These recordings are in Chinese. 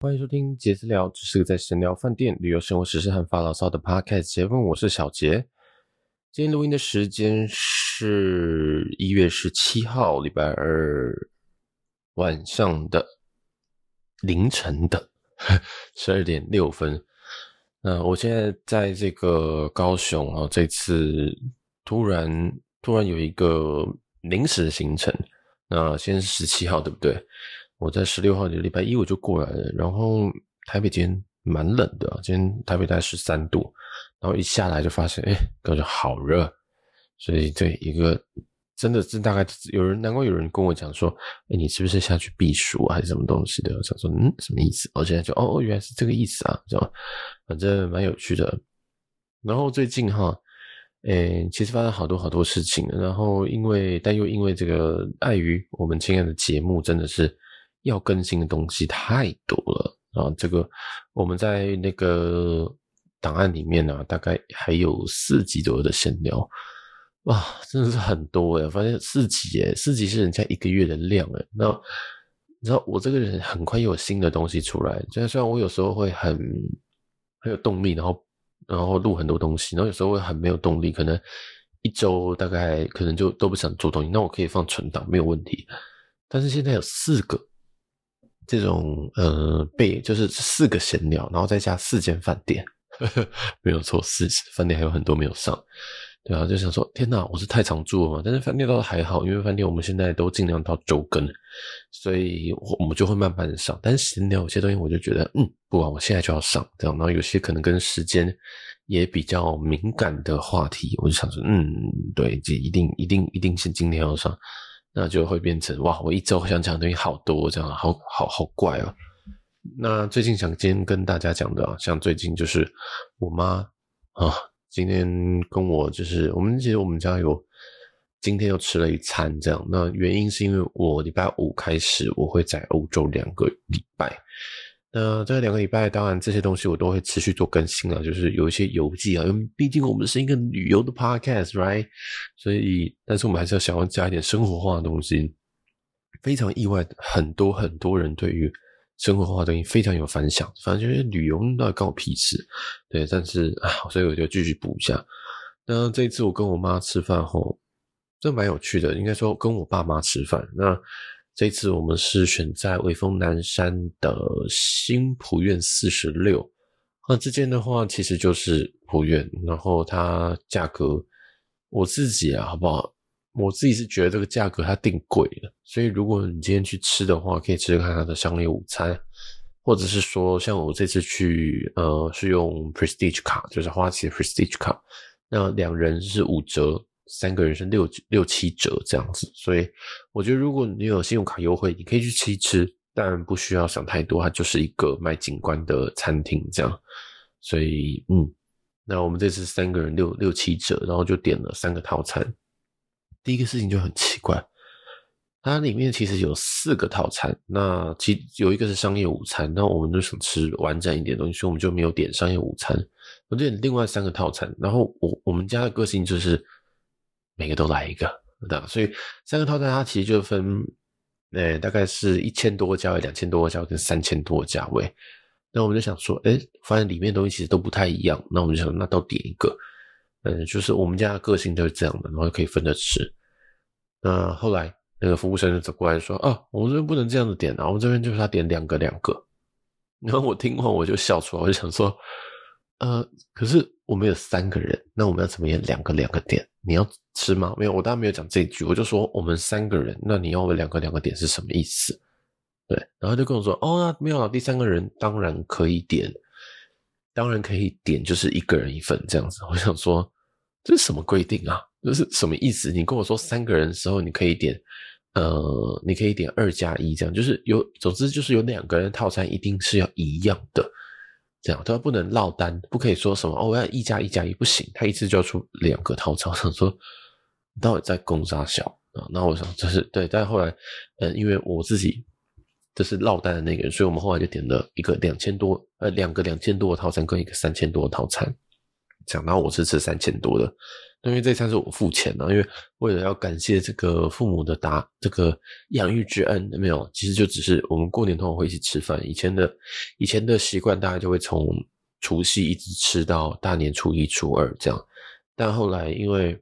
欢迎收听杰私聊，这是个在闲聊饭店、旅游、生活、时事和发牢骚的 podcast 节目。我是小杰。今天录音的时间是一月十七号，礼拜二晚上的凌晨的十二点六分。那我现在在这个高雄啊，这次突然突然有一个临时的行程。那现在是十七号，对不对？我在十六号的礼拜一我就过来了，然后台北今天蛮冷的，今天台北大概十三度，然后一下来就发现，哎，感觉好热，所以这一个真的是大概有人，难怪有人跟我讲说，哎，你是不是下去避暑，还是什么东西的？我想说，嗯，什么意思？我现在就，哦，原来是这个意思啊，这样，反正蛮有趣的。然后最近哈，诶，其实发生好多好多事情，然后因为，但又因为这个碍于我们亲爱的节目，真的是。要更新的东西太多了啊！这个我们在那个档案里面呢、大概还有四集左右的闲聊，哇，真的是很多诶，发现四集诶，四集是人家一个月的量诶。那你知道我这个人很快又有新的东西出来，虽然虽然我有时候会很很有动力，然后然后录很多东西，然后有时候会很没有动力，可能一周大概可能就都不想做东西，那我可以放存档没有问题。但是现在有四个。这种呃，被就是四个闲聊，然后再加四间饭店，呵呵，没有错，四饭店还有很多没有上，对啊，就想说天哪，我是太常住了嘛？但是饭店倒是还好，因为饭店我们现在都尽量到周更，所以我们就会慢慢的上。但是闲聊有些东西，我就觉得嗯，不啊，我现在就要上这样。然后有些可能跟时间也比较敏感的话题，我就想说嗯，对，这一定一定一定是今天要上。那就会变成哇，我一周想讲的东西好多，这样好好好怪哦。那最近想今天跟大家讲的啊，像最近就是我妈啊，今天跟我就是我们其实我们家有今天又吃了一餐这样。那原因是因为我礼拜五开始我会在欧洲两个礼拜。那这两个礼拜，当然这些东西我都会持续做更新啊，就是有一些游记啊，因为毕竟我们是一个旅游的 podcast，right？所以，但是我们还是要想要加一点生活化的东西。非常意外，很多很多人对于生活化的东西非常有反响，反正就是旅游那关我屁事，对。但是啊，所以我就继续补一下。那这一次我跟我妈吃饭后，这蛮有趣的，应该说跟我爸妈吃饭，那。这次我们是选在微风南山的新埔院四十六，那这间的话其实就是埔院，然后它价格我自己啊，好不好？我自己是觉得这个价格它定贵了，所以如果你今天去吃的话，可以吃吃看它的商业午餐，或者是说像我这次去，呃，是用 Prestige 卡，就是花旗的 Prestige 卡，那两人是五折。三个人是六六七折这样子，所以我觉得如果你有信用卡优惠，你可以去吃一吃，但不需要想太多，它就是一个卖景观的餐厅这样。所以，嗯，那我们这次三个人六六七折，然后就点了三个套餐。第一个事情就很奇怪，它里面其实有四个套餐，那其有一个是商业午餐，那我们就想吃完整一点的东西，所以我们就没有点商业午餐，我点另外三个套餐。然后我我们家的个性就是。每个都来一个，对吧？所以三个套餐它其实就分，诶、大概是一千多个价位、两千多个价位跟三千多个价位。那我们就想说，诶、发现里面东西其实都不太一样。那我们就想，那都点一个，嗯，就是我们家的个性都是这样的，然后可以分着吃。那后来那个服务生就走过来说，啊，我们这边不能这样子点啊，我们这边就是他点两个两个。然后我听完我就笑出来，我就想说，呃，可是我们有三个人，那我们要怎么也两个两个点？你要吃吗？没有，我当然没有讲这一句，我就说我们三个人，那你要我两个两个点是什么意思？对，然后就跟我说，哦，那没有，第三个人当然可以点，当然可以点，就是一个人一份这样子。我想说，这是什么规定啊？这是什么意思？你跟我说三个人的时候，你可以点，呃，你可以点二加一这样，就是有，总之就是有两个人套餐一定是要一样的。这样，他不能落单，不可以说什么哦，我要一加一加一不行，他一次就要出两个套餐。我想说，到底在攻啥小啊？那我想这是对，但后来，嗯，因为我自己这是落单的那个人，所以我们后来就点了一个两千多，呃，两个两千多的套餐跟一个三千多的套餐。讲到我是吃三千多的，那因为这餐是我付钱的，因为为了要感谢这个父母的达这个养育之恩，没有，其实就只是我们过年通常会一起吃饭。以前的以前的习惯，大概就会从除夕一直吃到大年初一、初二这样。但后来因为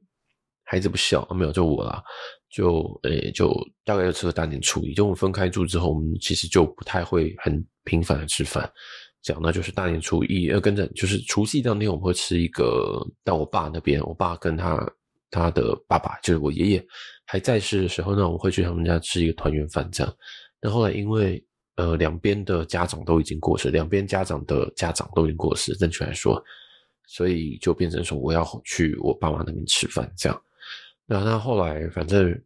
孩子不小，没有就我啦，就诶、就大概就吃了大年初一。就我们分开住之后，我们其实就不太会很频繁的吃饭。讲那就是大年初一要跟着，就是除夕当天我们会吃一个到我爸那边，我爸跟他他的爸爸就是我爷爷还在世的时候呢，我会去他们家吃一个团圆饭这样。那后来因为呃两边的家长都已经过世，两边家长的家长都已经过世，正确来说，所以就变成说我要去我爸妈那边吃饭这样。那那后来反正。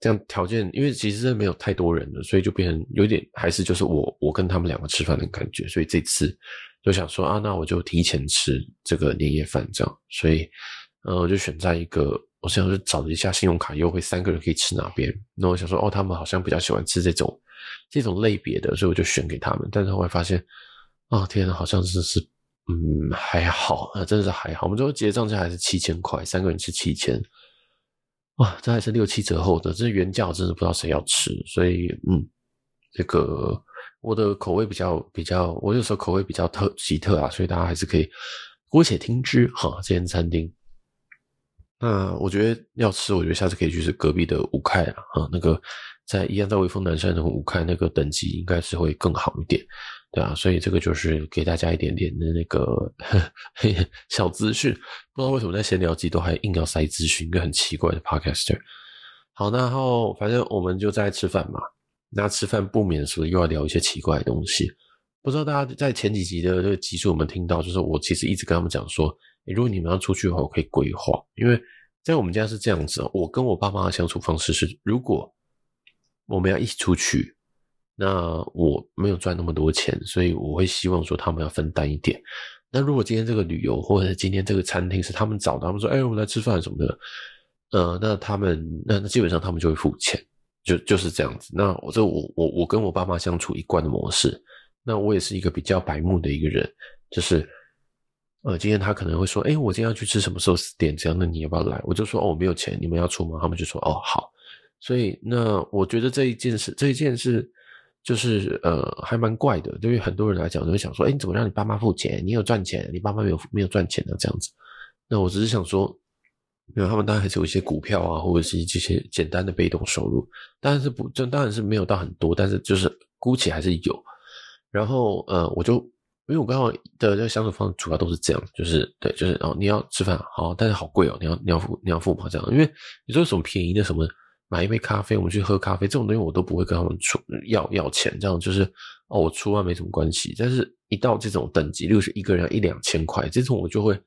这样条件，因为其实是没有太多人的，所以就变成有点还是就是我我跟他们两个吃饭的感觉，所以这次就想说啊，那我就提前吃这个年夜饭这样，所以呃我就选在一个，我想是找了一下信用卡优惠，三个人可以吃哪边，那我想说哦，他们好像比较喜欢吃这种这种类别的，所以我就选给他们，但是后来发现啊天呐，好像是是嗯还好啊，真的是还好，我们最后结账价还是七千块，三个人吃七千。哇，这还是六七折后的，这原价我真的不知道谁要吃，所以嗯，这个我的口味比较比较，我有时候口味比较特奇特啊，所以大家还是可以姑且听之哈。这间餐厅，那我觉得要吃，我觉得下次可以去是隔壁的五开啊，哈，那个在一样在微风南山的五开那个等级应该是会更好一点。对啊，所以这个就是给大家一点点的那个 小资讯。不知道为什么在闲聊机都还硬要塞资讯，一个很奇怪的 podcaster。好，然后反正我们就在吃饭嘛。那吃饭不免说又要聊一些奇怪的东西。不知道大家在前几集的这个集数有没有听到？就是我其实一直跟他们讲说，如果你们要出去的话，我可以规划。因为在我们家是这样子，我跟我爸妈的相处方式是，如果我们要一起出去。那我没有赚那么多钱，所以我会希望说他们要分担一点。那如果今天这个旅游或者今天这个餐厅是他们找的，他们说：“哎，我们来吃饭什么的。”呃，那他们那那基本上他们就会付钱，就就是这样子。那我这我我我跟我爸妈相处一贯的模式。那我也是一个比较白目的一个人，就是呃，今天他可能会说：“哎，我今天要去吃什么寿司店，这样，那你要不要来？”我就说：“哦，我没有钱，你们要出吗？”他们就说：“哦，好。”所以那我觉得这一件事，这一件事。就是呃，还蛮怪的。对于很多人来讲，就会想说：“哎，你怎么让你爸妈付钱？你有赚钱，你爸妈没有没有赚钱的这样子。”那我只是想说，因为他们当然还是有一些股票啊，或者是这些简单的被动收入，当然是不，这当然是没有到很多，但是就是姑且还是有。然后呃，我就因为我刚好的这个相处方式主要都是这样，就是对，就是哦，你要吃饭好，但是好贵哦，你要你要付你要付嘛这样，因为你说什么便宜的什么。买一杯咖啡，我们去喝咖啡，这种东西我都不会跟他们出要要钱，这样就是哦，我出啊没什么关系。但是，一到这种等级，例如是一个人要一两千块，这种我就会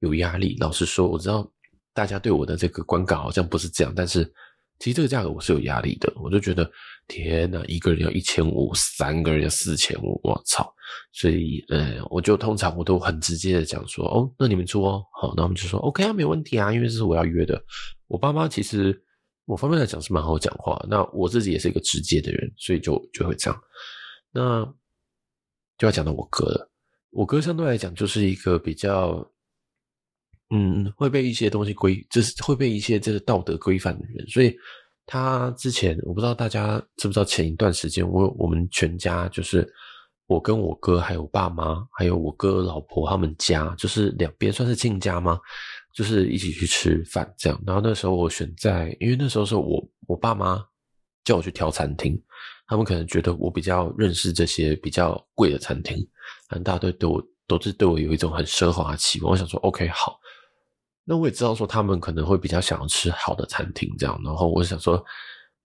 有压力。老实说，我知道大家对我的这个观感好像不是这样，但是其实这个价格我是有压力的。我就觉得天哪，一个人要一千五，三个人要四千五，我操！所以，呃，我就通常我都很直接的讲说，哦，那你们出哦，好，那我们就说 OK 啊，没问题啊，因为这是我要约的。我爸妈其实。我方面来讲是蛮好讲话，那我自己也是一个直接的人，所以就就会这样。那就要讲到我哥了，我哥相对来讲就是一个比较，嗯，会被一些东西规，就是会被一些这个道德规范的人，所以他之前我不知道大家知不知道，前一段时间我我们全家就是我跟我哥还有爸妈还有我哥老婆他们家，就是两边算是亲家吗？就是一起去吃饭这样，然后那时候我选在，因为那时候是我我爸妈叫我去挑餐厅，他们可能觉得我比较认识这些比较贵的餐厅，反正大家都对我都是对我有一种很奢华的期望。我想说，OK，好，那我也知道说他们可能会比较想要吃好的餐厅这样，然后我想说，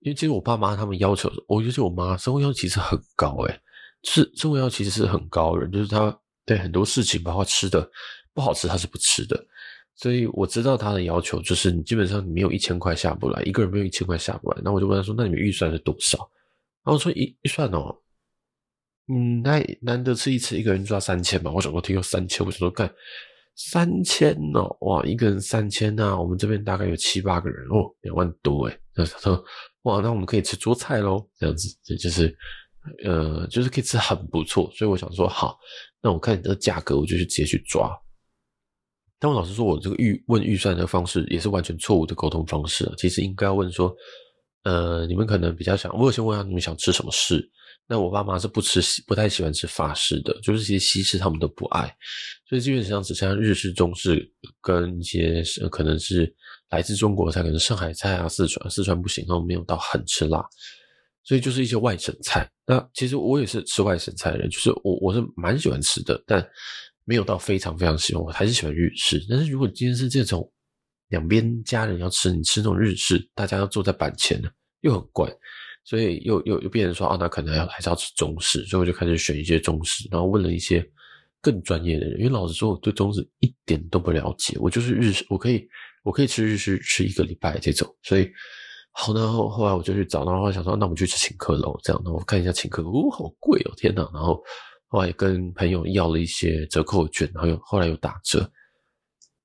因为其实我爸妈他们要求，我觉得我妈生活要求其实很高诶，是生活要求其实是很高的人，就是他对很多事情包括吃的不好吃他是不吃的。所以我知道他的要求就是，你基本上你没有一千块下不来，一个人没有一千块下不来。那我就问他说：“那你们预算是多少？”然后说：“预预算哦，嗯，那难得吃一次，一个人抓三千嘛。”我想说听到三千，我想说干三千哦，哇，一个人三千呐，我们这边大概有七八个人哦，两万多诶。那他说：“哇，那我们可以吃桌菜喽，这样子，这就是呃，就是可以吃很不错。”所以我想说好，那我看你这个价格，我就去直接去抓。但我老实说，我这个预问预算的方式也是完全错误的沟通方式。其实应该要问说，呃，你们可能比较想，我有先问下你们想吃什么式。那我爸妈是不吃，不太喜欢吃法式的，就是其实西式他们都不爱，所以基本上只剩下日式、中式跟一些可能是来自中国菜，可能上海菜啊、四川四川不行，他们没有到很吃辣，所以就是一些外省菜。那其实我也是吃外省菜的人，就是我我是蛮喜欢吃的，但。没有到非常非常喜欢，我还是喜欢日式。但是如果今天是这种两边家人要吃，你吃那种日式，大家要坐在板前又很怪，所以又又又变成说，啊，那可能要还是要吃中式，所以我就开始选一些中式，然后问了一些更专业的人，因为老实说，我对中式一点都不了解，我就是日式，我可以我可以吃日式吃一个礼拜这种，所以好然，后后来我就去找，然后我想说，那我们去吃请客楼，这样，然后我看一下请客，哦，好贵哦，天哪，然后。后来跟朋友要了一些折扣券，然后后来又打折。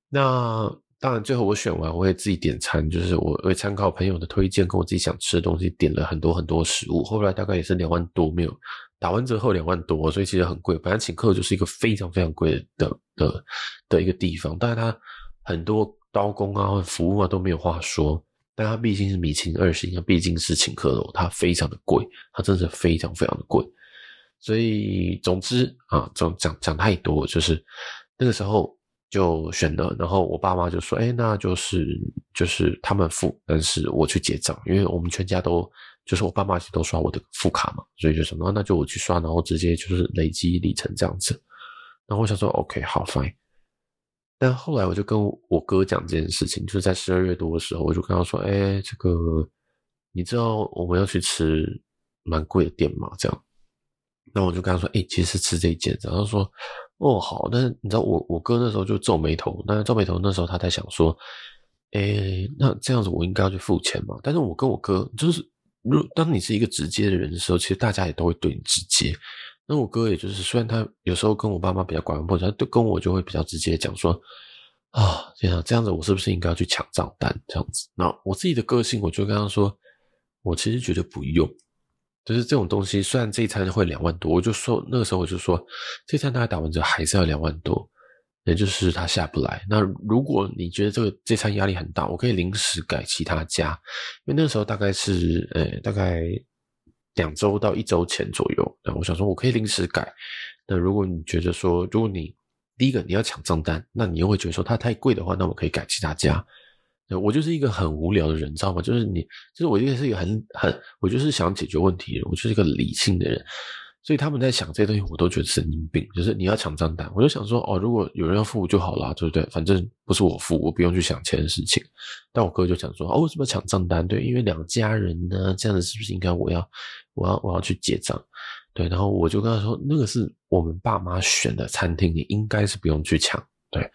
那当然，最后我选完，我会自己点餐，就是我会参考朋友的推荐，跟我自己想吃的东西，点了很多很多食物。后来大概也是两万多，没有打完折后两万多，所以其实很贵。反正请客就是一个非常非常贵的的的一个地方，但是它很多刀工啊、服务啊都没有话说。但它毕竟是米其林二星，它毕竟是请客楼，它非常的贵，它真的是非常非常的贵。所以，总之啊，讲讲讲太多，就是那个时候就选了，然后我爸妈就说：“哎，那就是就是他们付，但是我去结账，因为我们全家都就是我爸妈都刷我的副卡嘛，所以就什么，那就我去刷，然后直接就是累积里程这样子。然后我想说，OK，好，fine。但后来我就跟我哥讲这件事情，就是在十二月多的时候，我就跟他说：“哎，这个你知道我们要去吃蛮贵的店吗？这样。”那我就跟他说：“哎、其实吃这一件。”然后说：“哦，好。”但是你知道我，我哥那时候就皱眉头。那皱眉头那时候他在想说：“哎、那这样子我应该要去付钱嘛？”但是我跟我哥就是，如当你是一个直接的人的时候，其实大家也都会对你直接。那我哥也就是，虽然他有时候跟我爸妈比较拐弯抹角，他对跟我就会比较直接讲说：“啊，这样这样子，我是不是应该要去抢账单？”这样子。那我自己的个性，我就跟他说：“我其实觉得不用。”就是这种东西，虽然这一餐会两万多，我就说那个时候我就说，这餐大概打完折还是要两万多，也就是他下不来。那如果你觉得这个这餐压力很大，我可以临时改其他家，因为那个时候大概是呃大概两周到一周前左右。那我想说我可以临时改。那如果你觉得说，如果你第一个你要抢账单，那你又会觉得说它太贵的话，那我可以改其他家。我就是一个很无聊的人，知道吗？就是你，就是我，就是一个很很，我就是想解决问题，我就是一个理性的人，所以他们在想这些东西，我都觉得神经病。就是你要抢账单，我就想说，哦，如果有人要付就好了，对不对？反正不是我付，我不用去想钱的事情。但我哥就想说，哦，为什么要抢账单？对，因为两家人呢，这样子是不是应该我要，我要，我要去结账？对，然后我就跟他说，那个是我们爸妈选的餐厅，你应该是不用去抢，对。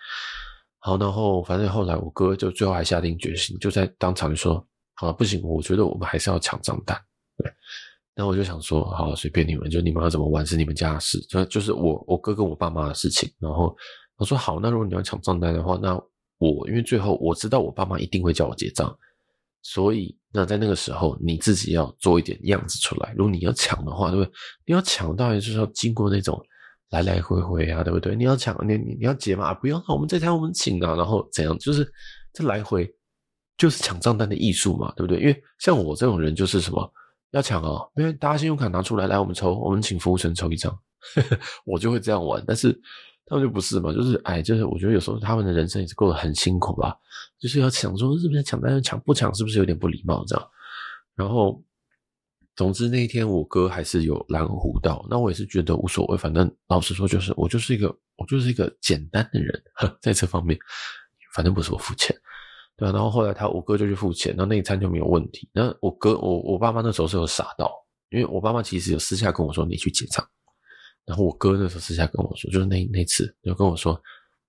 好，然后反正后来我哥就最后还下定决心，就在当场就说：“好了，不行，我觉得我们还是要抢账单。”对，然后我就想说：“好，随便你们，就你们要怎么玩是你们家的事，就就是我我哥跟我爸妈的事情。”然后我说：“好，那如果你要抢账单的话，那我因为最后我知道我爸妈一定会叫我结账，所以那在那个时候你自己要做一点样子出来。如果你要抢的话，对？你要抢，当然就是要经过那种。”来来回回啊，对不对？你要抢，你你你要结嘛？不用，我们这餐我们请啊。然后怎样？就是这来回就是抢账单的艺术嘛，对不对？因为像我这种人就是什么要抢啊，因为大家信用卡拿出来，来我们抽，我们请服务生抽一张，我就会这样玩。但是他们就不是嘛，就是哎，就是我觉得有时候他们的人生也是过得很辛苦吧，就是要抢说是不是抢单抢不抢是不是有点不礼貌这样？然后。总之那一天我哥还是有蓝湖到，那我也是觉得无所谓，反正老实说就是我就是一个我就是一个简单的人，呵，在这方面，反正不是我付钱，对啊，然后后来他我哥就去付钱，那那一餐就没有问题。那我哥我我爸妈那时候是有傻到，因为我爸妈其实有私下跟我说，你去结账，然后我哥那时候私下跟我说，就是那那次就跟我说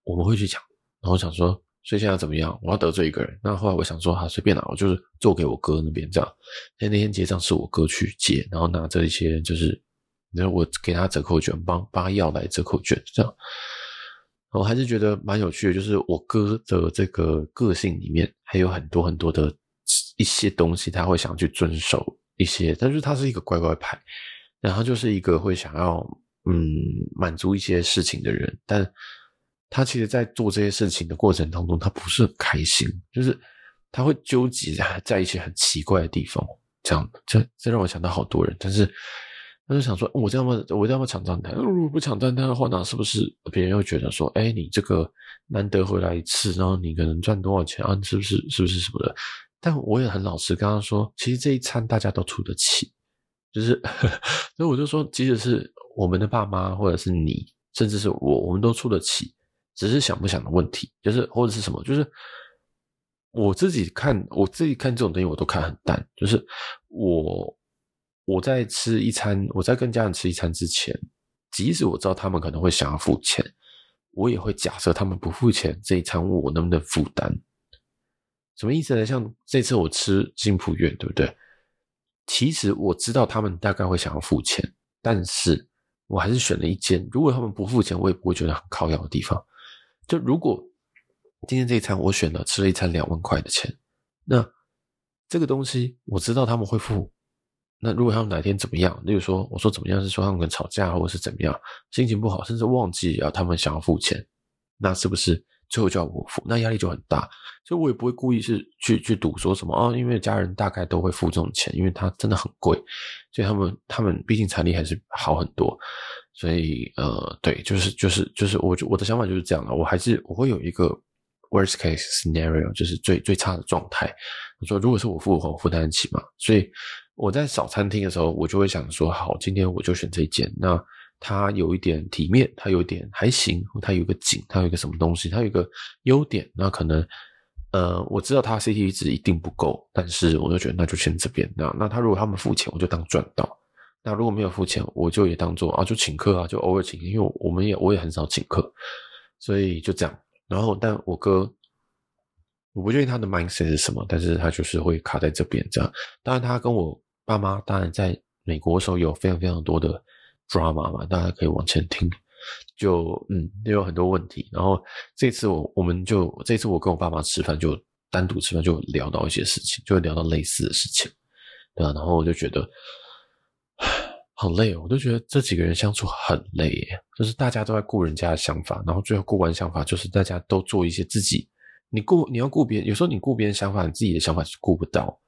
我们会去抢，然后我想说。所以现在怎么样？我要得罪一个人。那后来我想说，哈，随便拿，我就是做给我哥那边这样。那那天结账是我哥去结，然后拿着一些就是，然后我给他折扣券，帮帮他要来折扣券这样。我还是觉得蛮有趣的，就是我哥的这个个性里面还有很多很多的一些东西，他会想去遵守一些，但是他是一个乖乖牌，然后就是一个会想要嗯满足一些事情的人，但。他其实在做这些事情的过程当中，他不是很开心，就是他会纠结在在一些很奇怪的地方。这样，这这让我想到好多人，但是他就想说，我这样么，我这样么抢账单，如果不抢账单的话，那是不是别人又觉得说，哎，你这个难得回来一次，然后你可能赚多少钱啊？是不是？是不是什么的？但我也很老实，刚刚说，其实这一餐大家都出得起，就是，所以我就说，即使是我们的爸妈，或者是你，甚至是我，我们都出得起。只是想不想的问题，就是或者是什么，就是我自己看，我自己看这种东西，我都看很淡。就是我我在吃一餐，我在跟家人吃一餐之前，即使我知道他们可能会想要付钱，我也会假设他们不付钱，这一餐我能不能负担？什么意思呢？像这次我吃金普苑，对不对？其实我知道他们大概会想要付钱，但是我还是选了一间。如果他们不付钱，我也不会觉得很靠要的地方。就如果今天这一餐我选了吃了一餐两万块的钱，那这个东西我知道他们会付。那如果他们哪天怎么样，例如说我说怎么样是说他们跟吵架或者是怎么样，心情不好，甚至忘记啊他们想要付钱，那是不是最后就要我付？那压力就很大。所以我也不会故意是去去赌说什么啊，因为家人大概都会付这种钱，因为它真的很贵，所以他们他们毕竟财力还是好很多。所以，呃，对，就是就是就是，我我的想法就是这样的。我还是我会有一个 worst case scenario，就是最最差的状态。我说，如果是我付，我负担得起嘛。所以我在找餐厅的时候，我就会想说，好，今天我就选这一间。那它有一点体面，它有点还行，它有个景，它有一个什么东西，它有个优点。那可能，呃，我知道它 CT 值一定不够，但是我就觉得那就选这边。那那他如果他们付钱，我就当赚到。那如果没有付钱，我就也当做啊，就请客啊，就偶尔请，因为我们也我也很少请客，所以就这样。然后，但我哥，我不确定他的 mindset 是什么，但是他就是会卡在这边这样。当然，他跟我爸妈，当然在美国的时候有非常非常多的 drama 嘛，大家可以往前听，就嗯，也有很多问题。然后这次我我们就这次我跟我爸妈吃饭，就单独吃饭，就聊到一些事情，就聊到类似的事情，对吧？然后我就觉得。好累哦，我都觉得这几个人相处很累耶，就是大家都在顾人家的想法，然后最后顾完想法，就是大家都做一些自己，你顾你要顾别人，有时候你顾别人想法，你自己的想法是顾不到。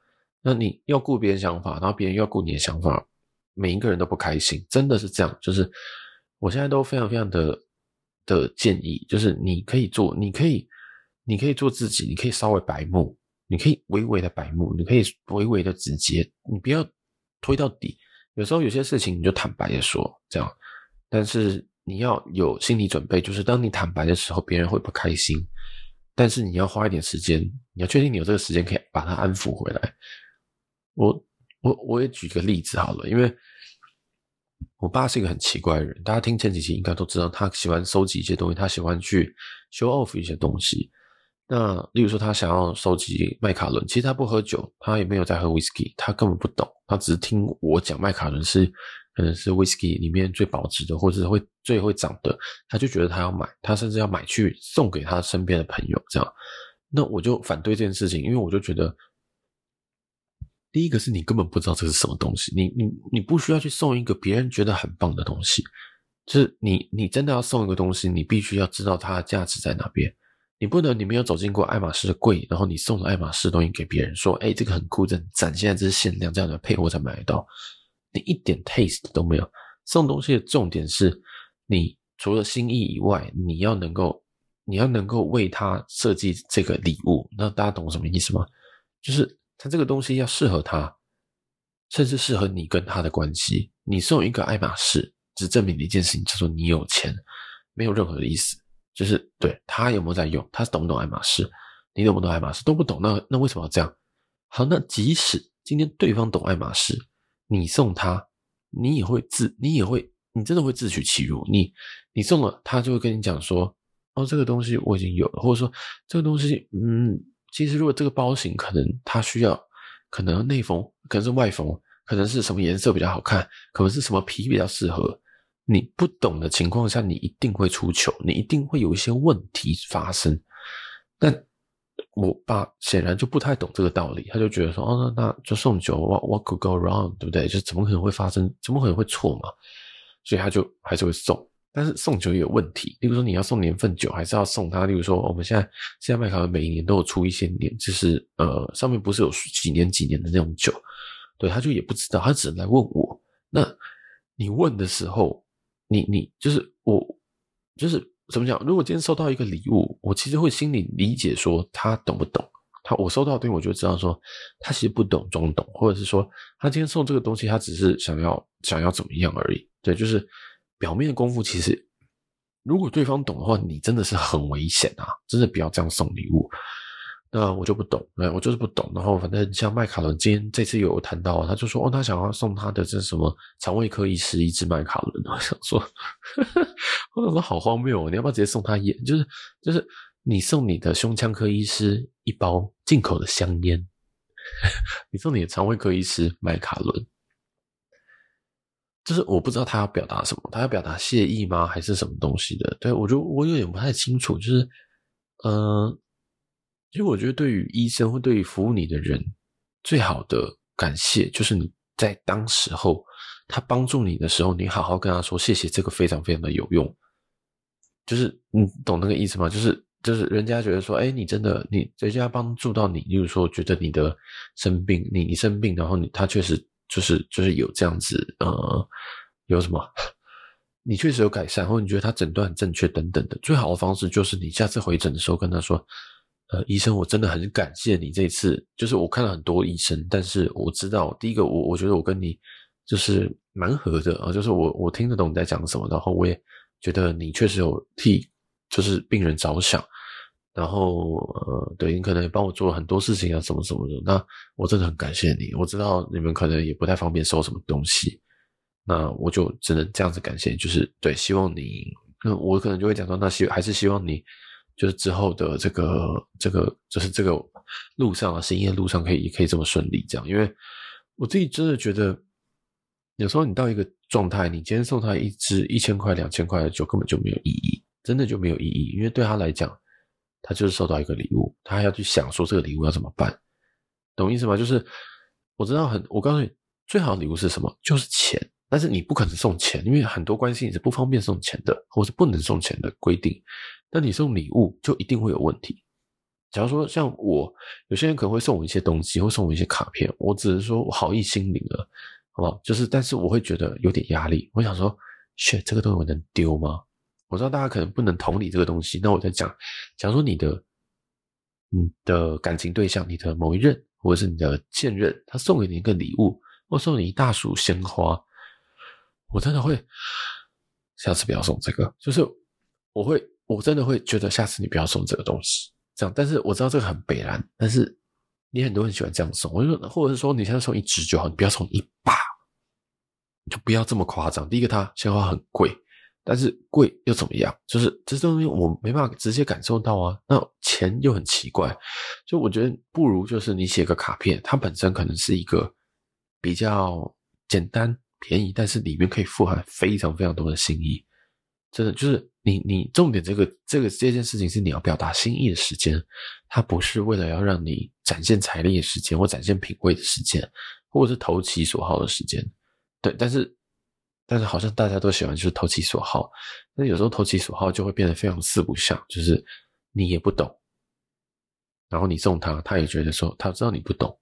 那你要顾别人想法，然后别人又要顾你的想法，每一个人都不开心，真的是这样。就是我现在都非常非常的的建议，就是你可以做，你可以你可以做自己，你可以稍微白目，你可以微微的白目，你可以微微的直接，你不要推到底。有时候有些事情你就坦白的说，这样，但是你要有心理准备，就是当你坦白的时候，别人会不开心，但是你要花一点时间，你要确定你有这个时间可以把它安抚回来。我我我也举个例子好了，因为我爸是一个很奇怪的人，大家听前几期应该都知道，他喜欢收集一些东西，他喜欢去 show off 一些东西。那例如说，他想要收集麦卡伦，其实他不喝酒，他也没有在喝威士忌，他根本不懂，他只是听我讲麦卡伦是可能是威士忌里面最保值的，或者是会最会涨的，他就觉得他要买，他甚至要买去送给他身边的朋友，这样。那我就反对这件事情，因为我就觉得，第一个是你根本不知道这是什么东西，你你你不需要去送一个别人觉得很棒的东西，就是你你真的要送一个东西，你必须要知道它的价值在哪边。你不能，你没有走进过爱马仕的柜，然后你送了爱马仕东西给别人，说：“哎，这个很酷，这很赞，现在这是限量，这样的配货才买得到。”你一点 taste 都没有。送东西的重点是，你除了心意以外，你要能够，你要能够为他设计这个礼物。那大家懂什么意思吗？就是他这个东西要适合他，甚至适合你跟他的关系。你送一个爱马仕，只证明了一件事情，叫做你有钱，没有任何的意思。就是对他有没有在用，他懂不懂爱马仕？你懂不懂爱马仕？都不懂，那那为什么要这样？好，那即使今天对方懂爱马仕，你送他，你也会自，你也会，你真的会自取其辱。你你送了，他就会跟你讲说，哦，这个东西我已经有了，或者说这个东西，嗯，其实如果这个包型可能它需要，可能内缝，可能是外缝，可能是什么颜色比较好看，可能是什么皮比较适合。你不懂的情况下，你一定会出糗，你一定会有一些问题发生。但我爸显然就不太懂这个道理，他就觉得说：“哦，那那就送酒，what what could go wrong，对不对？就怎么可能会发生？怎么可能会错嘛？”所以他就还是会送。但是送酒也有问题，例如说你要送年份酒，还是要送他？例如说我们现在现在麦卡伦每一年都有出一些年，就是呃上面不是有几年几年的那种酒，对，他就也不知道，他只能来问我。那你问的时候，你你就是我就是怎么讲？如果今天收到一个礼物，我其实会心里理解说他懂不懂。他我收到的东西，我就知道说他其实不懂装懂，或者是说他今天送这个东西，他只是想要想要怎么样而已。对，就是。表面的功夫，其实如果对方懂的话，你真的是很危险啊！真的不要这样送礼物。那我就不懂，哎，我就是不懂。然后反正像麦卡伦，今天这次有谈到，他就说哦，他想要送他的这什么肠胃科医师一支麦卡伦。我想说，我想说好荒谬哦！你要不要直接送他烟？就是就是你送你的胸腔科医师一包进口的香烟，你送你的肠胃科医师麦卡伦。就是我不知道他要表达什么，他要表达谢意吗？还是什么东西的？对，我就我有点不太清楚。就是，嗯、其实我觉得对于医生或对于服务你的人，最好的感谢就是你在当时候他帮助你的时候，你好好跟他说谢谢，这个非常非常的有用。就是你懂那个意思吗？就是就是人家觉得说，哎，你真的你人家帮助到你，例如说觉得你的生病，你你生病，然后你他确实。就是就是有这样子，呃，有什么？你确实有改善，或者你觉得他诊断很正确等等的。最好的方式就是你下次回诊的时候跟他说：“呃，医生，我真的很感谢你这次。就是我看了很多医生，但是我知道，第一个，我我觉得我跟你就是蛮合的啊，就是我我听得懂你在讲什么，然后我也觉得你确实有替就是病人着想。”然后，呃，对，你可能也帮我做了很多事情啊，什么什么的。那我真的很感谢你。我知道你们可能也不太方便收什么东西，那我就只能这样子感谢。就是对，希望你，我可能就会讲说，那希还是希望你，就是之后的这个这个，就是这个路上啊，行业路上可以可以这么顺利，这样。因为我自己真的觉得，有时候你到一个状态，你今天送他一支一千块、两千块的酒，根本就没有意义，真的就没有意义，因为对他来讲。他就是收到一个礼物，他还要去想说这个礼物要怎么办，懂意思吗？就是我知道很，我告诉你，最好的礼物是什么？就是钱。但是你不可能送钱，因为很多关系你是不方便送钱的，或是不能送钱的规定。那你送礼物就一定会有问题。假如说像我，有些人可能会送我一些东西，或送我一些卡片，我只是说我好意心领了，好不好？就是，但是我会觉得有点压力。我想说，shit，这个东西我能丢吗？我知道大家可能不能同理这个东西，那我在讲，假如说你的，你的感情对象，你的某一任或者是你的现任，他送给你一个礼物，或送你一大束鲜花，我真的会，下次不要送这个，就是我会，我真的会觉得下次你不要送这个东西，这样。但是我知道这个很北烂，但是你很多人喜欢这样送，我就说，或者是说你现在送一支就好，你不要送一把，就不要这么夸张。第一个，它鲜花很贵。但是贵又怎么样？就是这东西我没办法直接感受到啊。那钱又很奇怪，就我觉得不如就是你写个卡片，它本身可能是一个比较简单便宜，但是里面可以富含非常非常多的心意。真的就是你你重点这个这个这件事情是你要表达心意的时间，它不是为了要让你展现财力的时间或展现品味的时间，或者是投其所好的时间。对，但是。但是好像大家都喜欢就是投其所好，那有时候投其所好就会变得非常四不像，就是你也不懂，然后你送他，他也觉得说他知道你不懂，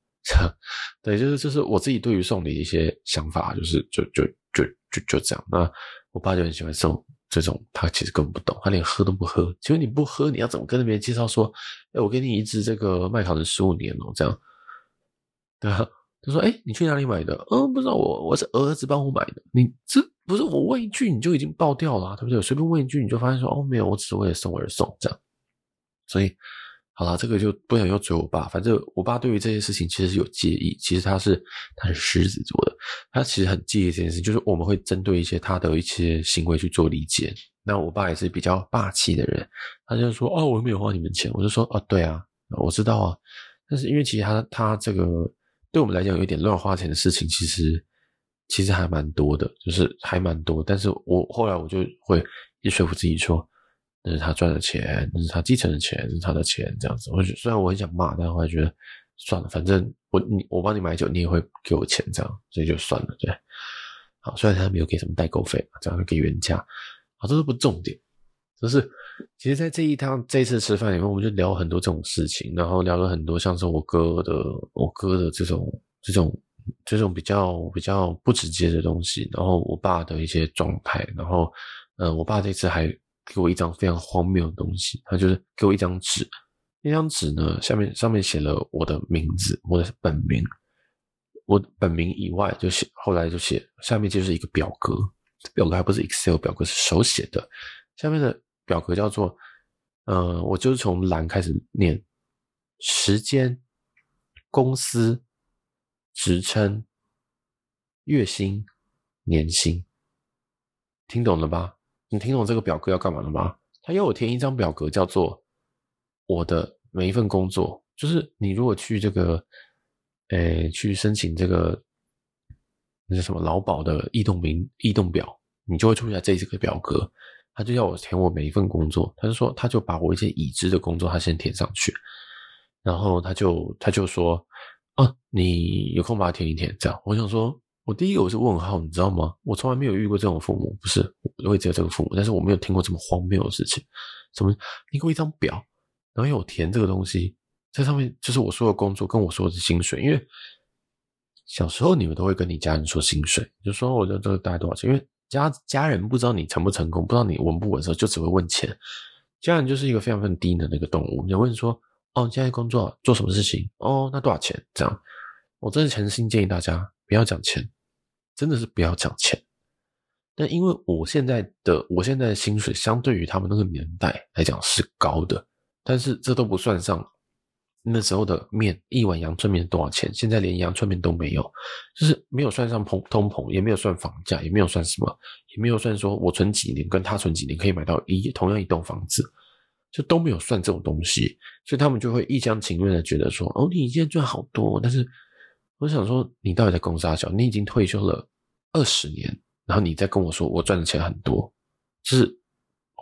对，就是就是我自己对于送礼的一些想法，就是就就就就就这样。那我爸就很喜欢送这种，他其实根本不懂，他连喝都不喝。请问你不喝，你要怎么跟别人介绍说，哎，我给你一支这个麦卡伦十五年哦，这样，对啊。他说：“哎、你去哪里买的？嗯，不知道我，我是儿子帮我买的。你这不是我问一句你就已经爆掉了，对不对？随便问一句你就发现说哦，没有，我只是为了送而送这样。所以，好了，这个就不想又追我爸。反正我爸对于这些事情其实是有介意。其实他是他是狮子座的，他其实很介意这件事，就是我们会针对一些他的一些行为去做理解。那我爸也是比较霸气的人，他就说哦，我没有花你们钱。我就说哦，对啊，我知道啊。但是因为其实他他这个。”对我们来讲，有一点乱花钱的事情，其实其实还蛮多的，就是还蛮多。但是我后来我就会一说服自己说，那是他赚的钱，那是他继承的钱，是他的钱，这样子。我虽然我很想骂，但后来觉得算了，反正我你我帮你买酒，你也会给我钱，这样，所以就算了。对，好，虽然他没有给什么代购费，这样给原价。好，这是不重点，就是其实，在这一趟这次吃饭里面，我们就聊很多这种事情，然后聊了很多像是我哥的我哥的这种这种这种比较比较不直接的东西，然后我爸的一些状态，然后嗯，我爸这次还给我一张非常荒谬的东西，他就是给我一张纸，那张纸呢，下面上面写了我的名字，我的本名。我本名以外，就写后来就写下面就是一个表格，表格还不是 Excel 表格，是手写的。下面的表格叫做，呃，我就是从栏开始念：时间、公司、职称、月薪、年薪。听懂了吧？你听懂这个表格要干嘛了吗？他要我填一张表格，叫做我的每一份工作，就是你如果去这个。诶，去申请这个那叫什么劳保的异动名异动表，你就会出现这这个表格。他就要我填我每一份工作，他就说他就把我一些已知的工作他先填上去，然后他就他就说，哦、啊，你有空把它填一填。这样，我想说，我第一个我是问号，你知道吗？我从来没有遇过这种父母，不是我会只有这个父母，但是我没有听过这么荒谬的事情。什么？你给我一张表，然后要我填这个东西。在上面就是我说的工作，跟我说的薪水。因为小时候你们都会跟你家人说薪水，就说我的这个大概多少钱。因为家家人不知道你成不成功，不知道你稳不稳的时候，就只会问钱。家人就是一个非常非常低能的一个动物。你问说：“哦，你现在工作做什么事情？哦，那多少钱？”这样，我真的诚心建议大家不要讲钱，真的是不要讲钱。但因为我现在的我现在的薪水相对于他们那个年代来讲是高的，但是这都不算上。那时候的面，一碗阳春面多少钱？现在连阳春面都没有，就是没有算上通通膨，也没有算房价，也没有算什么，也没有算说我存几年跟他存几年可以买到一同样一栋房子，就都没有算这种东西，所以他们就会一厢情愿的觉得说，哦，你现在赚好多，但是我想说，你到底在公司小？你已经退休了二十年，然后你再跟我说我赚的钱很多，就是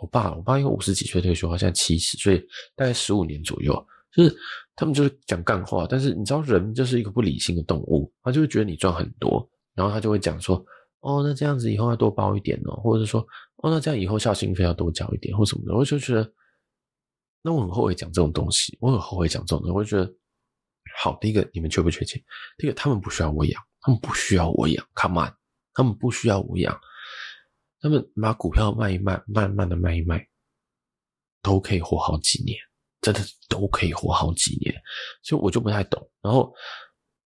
我爸，我爸因为五十几岁退休，他现在七十，所以大概十五年左右。就是他们就是讲干话，但是你知道人就是一个不理性的动物，他就会觉得你赚很多，然后他就会讲说，哦，那这样子以后要多包一点哦，或者是说，哦，那这样以后孝心费要多交一点或什么的，我就觉得，那我很后悔讲这种东西，我很后悔讲这种东西，我就觉得，好，第一个你们缺不缺钱？第一个他们不需要我养，他们不需要我养，Come on，他们不需要我养，他们把股票卖一卖，慢慢的卖一卖，都可以活好几年。真的都可以活好几年，所以我就不太懂。然后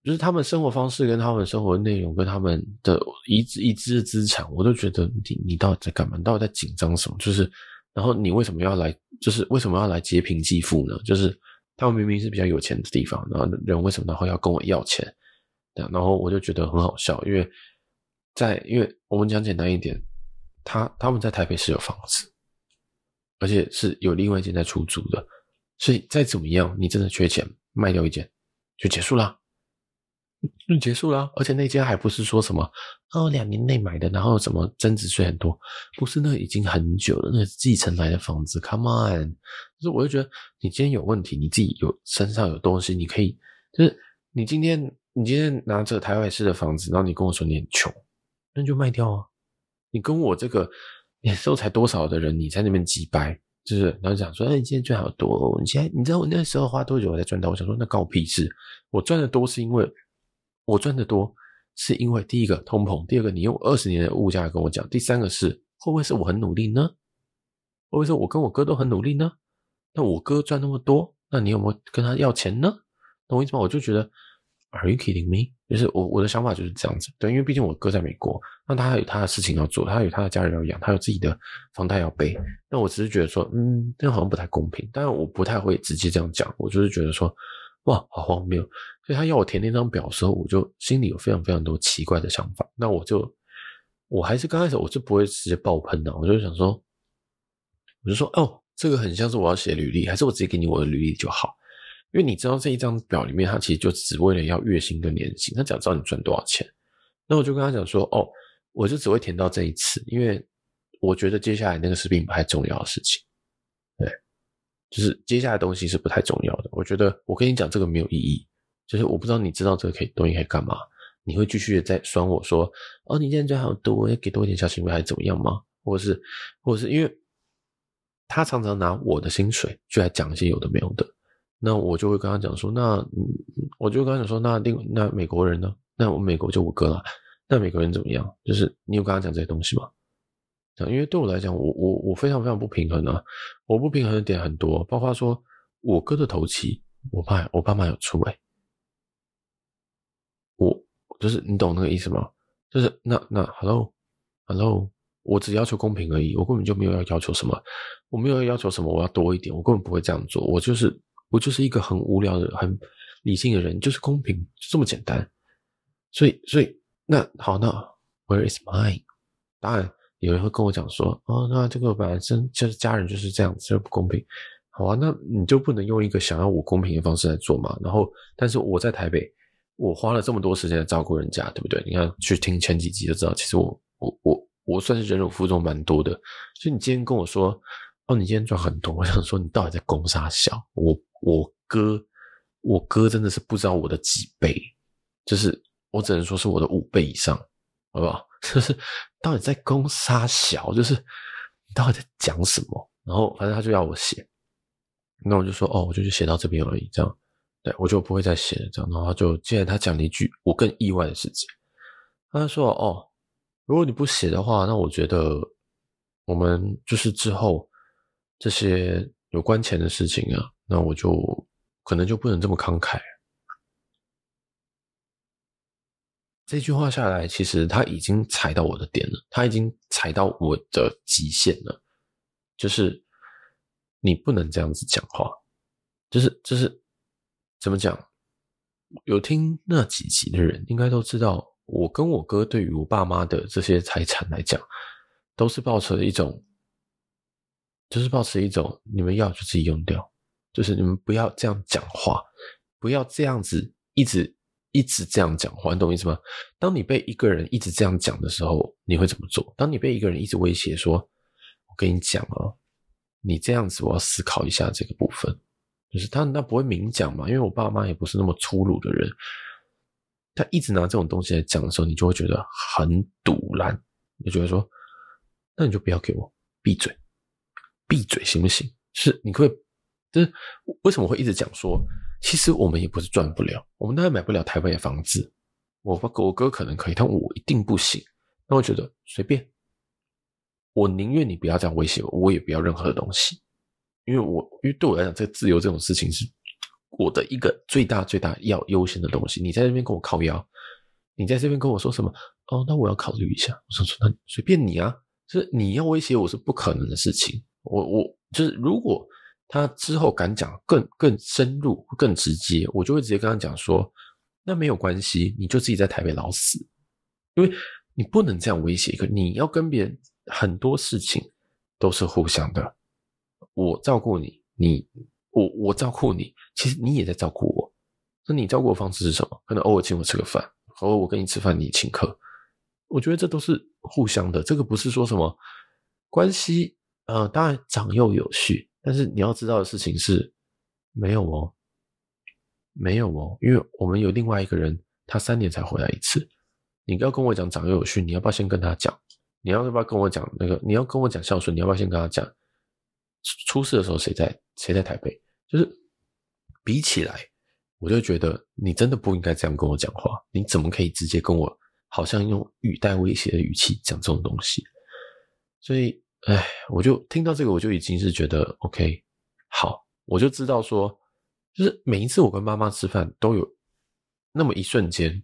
就是他们生活方式跟他们生活内容跟他们的已知已知的资产，我都觉得你你到底在干嘛？你到底在紧张什么？就是然后你为什么要来？就是为什么要来劫贫济富呢？就是他们明明是比较有钱的地方，然后人为什么然后要跟我要钱？然后我就觉得很好笑，因为在因为我们讲简单一点，他他们在台北是有房子，而且是有另外一间在出租的。所以再怎么样，你真的缺钱，卖掉一间就结束了，就结束了。而且那间还不是说什么哦，两年内买的，然后什么增值税很多，不是，那已经很久了，那继承来的房子。Come on，就是我就觉得你今天有问题，你自己有身上有东西，你可以就是你今天你今天拿着台北市的房子，然后你跟我说你很穷，那就卖掉啊。你跟我这个年收才多少的人，你在那边几百。就是，然后讲说，哎，你现在赚好多哦，你现在你知道我那时候花多久我才赚到？我想说，那关我屁事！我赚的多是因为我赚的多，是因为第一个通膨，第二个你用二十年的物价跟我讲，第三个是会不会是我很努力呢？会不会是我跟我哥都很努力呢？那我哥赚那么多，那你有没有跟他要钱呢？懂我意思吗？我就觉得。Are you kidding me？就是我我的想法就是这样子，对，因为毕竟我哥在美国，那他有他的事情要做，他有他的家人要养，他有自己的房贷要背。那我只是觉得说，嗯，这样好像不太公平。当然我不太会直接这样讲，我就是觉得说，哇，好荒谬。所以他要我填那张表的时候，我就心里有非常非常多奇怪的想法。那我就，我还是刚开始我就不会直接爆喷的，我就想说，我就说，哦，这个很像是我要写履历，还是我直接给你我的履历就好。因为你知道这一张表里面，他其实就只为了要月薪跟年薪，他只要知道你赚多少钱。那我就跟他讲说，哦，我就只会填到这一次，因为我觉得接下来那个是并不太重要的事情。就是接下来东西是不太重要的。我觉得我跟你讲这个没有意义，就是我不知道你知道这个可以东西可以干嘛，你会继续的在酸我说，哦，你现在赚好多，要给多一点小心费还是怎么样吗？或者是，或者是因为他常常拿我的薪水去来讲一些有的没有的，那我就会跟他讲说，那，我就跟他讲说，那另那美国人呢？那我美国就我哥了，那美国人怎么样？就是你有跟他讲这些东西吗？因为对我来讲，我我我非常非常不平衡啊！我不平衡的点很多，包括说我哥的头期，我爸我爸妈有出位，我就是你懂那个意思吗？就是那那 hello hello，我只要求公平而已，我根本就没有要要求什么，我没有要要求什么，我要多一点，我根本不会这样做，我就是我就是一个很无聊的、很理性的人，就是公平，就这么简单。所以所以那好，那 where is mine？答案。有人会跟我讲说，哦，那这个本身就是家人就是这样子，这不公平。好啊，那你就不能用一个想要我公平的方式来做嘛？然后，但是我在台北，我花了这么多时间来照顾人家，对不对？你看，去听前几集就知道，其实我我我我算是忍辱负重蛮多的。所以你今天跟我说，哦，你今天赚很多，我想说你到底在攻杀小？我我哥，我哥真的是不知道我的几倍，就是我只能说是我的五倍以上，好不好？就是到底在攻杀小，就是你到底在讲什么？然后反正他就要我写，那我就说哦，我就去写到这边而已，这样，对，我就不会再写了，这样。然后他就既然他讲了一句我更意外的事情，他说哦，如果你不写的话，那我觉得我们就是之后这些有关钱的事情啊，那我就可能就不能这么慷慨。这句话下来，其实他已经踩到我的点了，他已经踩到我的极限了。就是你不能这样子讲话，就是就是怎么讲？有听那几集的人应该都知道，我跟我哥对于我爸妈的这些财产来讲，都是抱持一种，就是抱持一种你们要就自己用掉，就是你们不要这样讲话，不要这样子一直。一直这样讲话，你懂意思吗？当你被一个人一直这样讲的时候，你会怎么做？当你被一个人一直威胁说：“我跟你讲啊，你这样子，我要思考一下这个部分。”就是他那不会明讲嘛，因为我爸妈也不是那么粗鲁的人。他一直拿这种东西来讲的时候，你就会觉得很堵烂，你就觉得说：“那你就不要给我闭嘴，闭嘴行不行？”是你会，就是为什么会一直讲说？其实我们也不是赚不了，我们当然买不了台北的房子。我我哥可能可以，但我一定不行。那我觉得随便，我宁愿你不要这样威胁我，我也不要任何的东西。因为我因为对我来讲，这个自由这种事情是我的一个最大最大要优先的东西。你在这边跟我靠腰，你在这边跟我说什么？哦，那我要考虑一下。我说说，那随便你啊，就是你要威胁我是不可能的事情。我我就是如果。他之后敢讲更更深入、更直接，我就会直接跟他讲说：“那没有关系，你就自己在台北老死，因为你不能这样威胁一个。你要跟别人很多事情都是互相的，我照顾你，你我我照顾你，其实你也在照顾我。那你照顾我方式是什么？可能偶尔请我吃个饭，偶尔我跟你吃饭，你请客。我觉得这都是互相的，这个不是说什么关系。呃，当然长幼有序。”但是你要知道的事情是，没有哦，没有哦，因为我们有另外一个人，他三年才回来一次。你要跟我讲长幼有序，你要不要先跟他讲？你要不要跟我讲那个？你要跟我讲孝顺，你要不要先跟他讲？出事的时候谁在？谁在台北？就是比起来，我就觉得你真的不应该这样跟我讲话。你怎么可以直接跟我，好像用语带威胁的语气讲这种东西？所以。哎，我就听到这个，我就已经是觉得 OK，好，我就知道说，就是每一次我跟妈妈吃饭，都有那么一瞬间，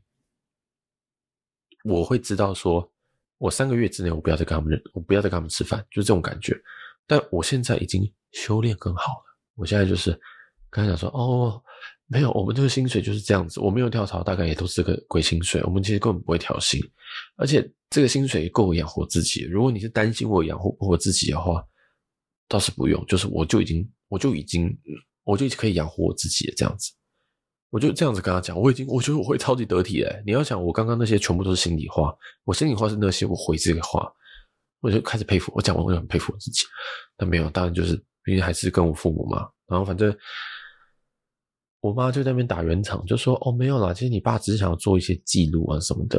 我会知道说，我三个月之内我不要再跟他们，我不要再跟他们吃饭，就是这种感觉。但我现在已经修炼更好了，我现在就是刚才讲说，哦。没有，我们这个薪水就是这样子。我没有跳槽，大概也都是这个鬼薪水。我们其实根本不会调薪，而且这个薪水够我养活自己。如果你是担心我养活不活自己的话，倒是不用。就是我就已经，我就已经，我就可以养活我自己了。这样子，我就这样子跟他讲。我已经，我觉得我会超级得体诶。你要想，我刚刚那些全部都是心里话。我心里话是那些，我回这个话，我就开始佩服。我讲完，我就很佩服我自己。但没有，当然就是毕竟还是跟我父母嘛。然后反正。我妈就在那边打圆场，就说：“哦，没有啦，其实你爸只是想要做一些记录啊什么的。”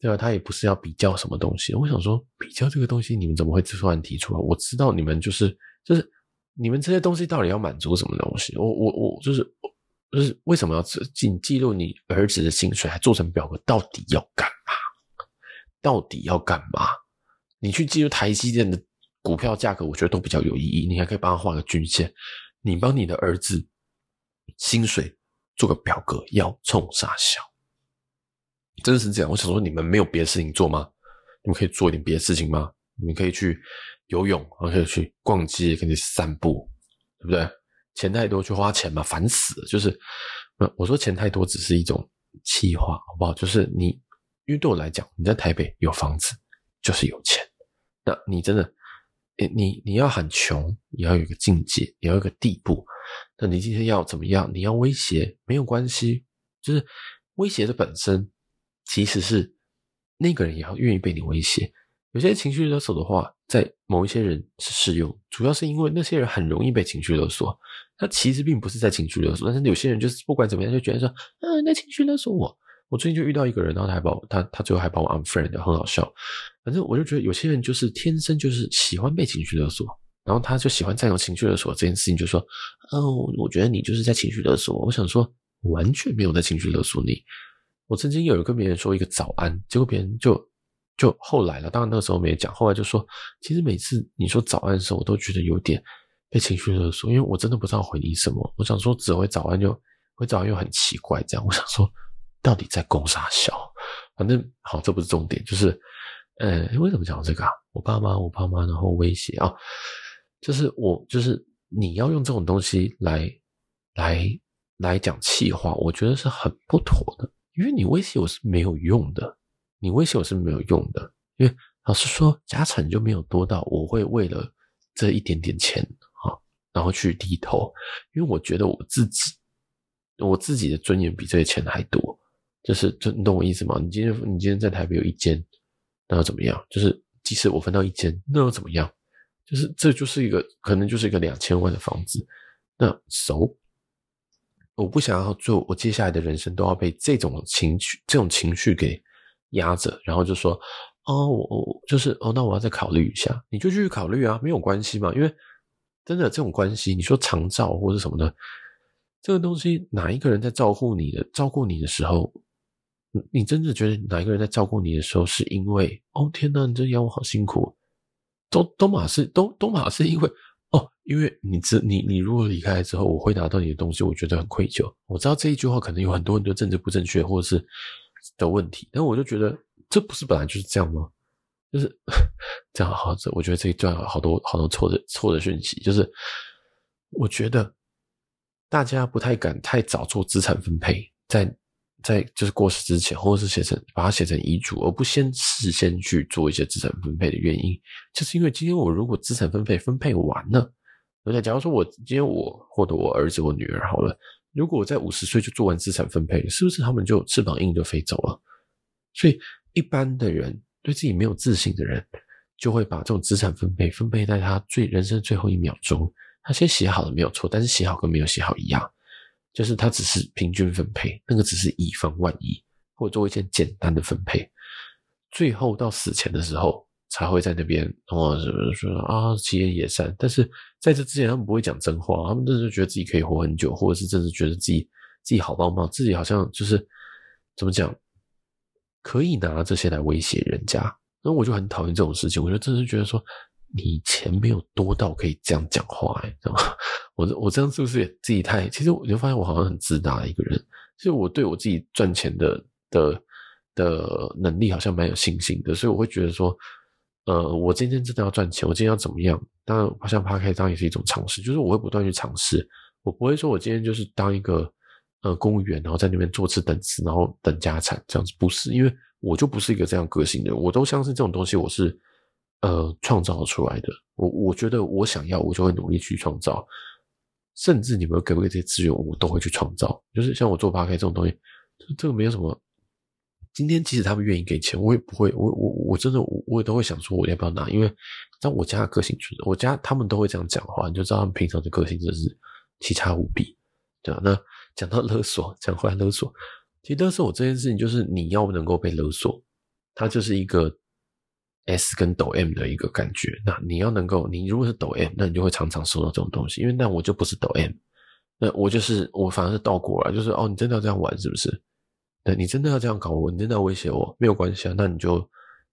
对吧？他也不是要比较什么东西。我想说，比较这个东西，你们怎么会突然提出来？我知道你们就是就是你们这些东西到底要满足什么东西？我我我就是就是为什么要记记录你儿子的薪水，还做成表格？到底要干嘛？到底要干嘛？你去记录台积电的股票价格，我觉得都比较有意义。你还可以帮他画个均线。你帮你的儿子薪水做个表格，要冲啥小？真的是这样。我想说，你们没有别的事情做吗？你们可以做一点别的事情吗？你们可以去游泳，然后可以去逛街，可以散步，对不对？钱太多去花钱嘛，烦死了。就是，我说钱太多只是一种气话，好不好？就是你，因为对我来讲，你在台北有房子就是有钱。那你真的，你你要很穷，也要有个境界，也要有个地步。那你今天要怎么样？你要威胁没有关系，就是威胁的本身，其实是那个人也要愿意被你威胁。有些情绪勒索的话，在某一些人是适用，主要是因为那些人很容易被情绪勒索。他其实并不是在情绪勒索，但是有些人就是不管怎么样就觉得说，嗯，那情绪勒索我。我最近就遇到一个人，然后他还把我，他他最后还把我 unfriend，很好笑。反正我就觉得有些人就是天生就是喜欢被情绪勒索，然后他就喜欢占有情绪勒索这件事情，就说，哦，我觉得你就是在情绪勒索。我想说，完全没有在情绪勒索你。我曾经有跟别人说一个早安，结果别人就就后来了，当然那个时候没讲，后来就说，其实每次你说早安的时候，我都觉得有点被情绪勒索，因为我真的不知道回你什么。我想说只回早安就回早安又很奇怪，这样我想说。到底在攻啥小？反正好，这不是重点，就是，呃，为什么讲这个啊？我爸妈，我爸妈，然后威胁啊，就是我，就是你要用这种东西来，来，来讲气话，我觉得是很不妥的，因为你威胁我是没有用的，你威胁我是没有用的，因为老实说，家产就没有多到我会为了这一点点钱啊，然后去低头，因为我觉得我自己，我自己的尊严比这些钱还多。就是，就你懂我意思吗？你今天你今天在台北有一间，那又怎么样？就是即使我分到一间，那又怎么样？就是这就是一个可能就是一个两千万的房子，那 so，我不想要做，我接下来的人生都要被这种情绪这种情绪给压着，然后就说哦，我我就是哦，那我要再考虑一下，你就继续考虑啊，没有关系嘛，因为真的这种关系，你说长照或者什么的，这个东西哪一个人在照顾你的照顾你的时候？你真的觉得哪一个人在照顾你的时候，是因为哦天哪，你这养我好辛苦，都都马是都都马是因为哦，因为你知你你如果离开之后，我会拿到你的东西，我觉得很愧疚。我知道这一句话可能有很多很多政治不正确或者是的问题，但我就觉得这不是本来就是这样吗？就是 这样好，这我觉得这一段好多好多错的错的讯息，就是我觉得大家不太敢太早做资产分配，在。在就是过世之前，或者是写成把它写成遗嘱，而不先事先去做一些资产分配的原因，就是因为今天我如果资产分配分配完了，而且？假如说我今天我或者我儿子、我女儿好了，如果我在五十岁就做完资产分配，是不是他们就翅膀硬就飞走了？所以一般的人对自己没有自信的人，就会把这种资产分配分配在他最人生最后一秒钟，他先写好了没有错，但是写好跟没有写好一样。就是他只是平均分配，那个只是以防万一，或者做一些简单的分配，最后到死前的时候才会在那边哦，什么说啊，其言也善。但是在这之前，他们不会讲真话，他们真的觉得自己可以活很久，或者是真的觉得自己自己好棒棒，自己好像就是怎么讲，可以拿这些来威胁人家。那我就很讨厌这种事情，我就真的是觉得说。你钱没有多到可以这样讲话，哎，知道吗？我我这样是不是也自己太？其实我就发现我好像很自大的一个人，所以我对我自己赚钱的的的能力好像蛮有信心的，所以我会觉得说，呃，我今天真的要赚钱，我今天要怎么样？当然，好像 Podcast 当然也是一种尝试，就是我会不断去尝试，我不会说我今天就是当一个呃公务员，然后在那边坐吃等死，然后等家产这样子，不是，因为我就不是一个这样个性的，我都相信这种东西，我是。呃，创造出来的，我我觉得我想要，我就会努力去创造，甚至你们给不给这些资源，我都会去创造。就是像我做 Podcast 这种东西，这个没有什么。今天即使他们愿意给钱，我也不会，我我我真的我我也都会想说我要不要拿，因为在我家的个性就是，我家他们都会这样讲话，你就知道他们平常的个性真是奇差无比，对吧？那讲到勒索，讲回来勒索，其实勒索我这件事情就是你要不能够被勒索。它就是一个 S 跟抖 M 的一个感觉。那你要能够，你如果是抖 M，那你就会常常收到这种东西。因为那我就不是抖 M，那我就是我反而是倒过来，就是哦，你真的要这样玩是不是？对，你真的要这样搞我，你真的要威胁我，没有关系啊。那你就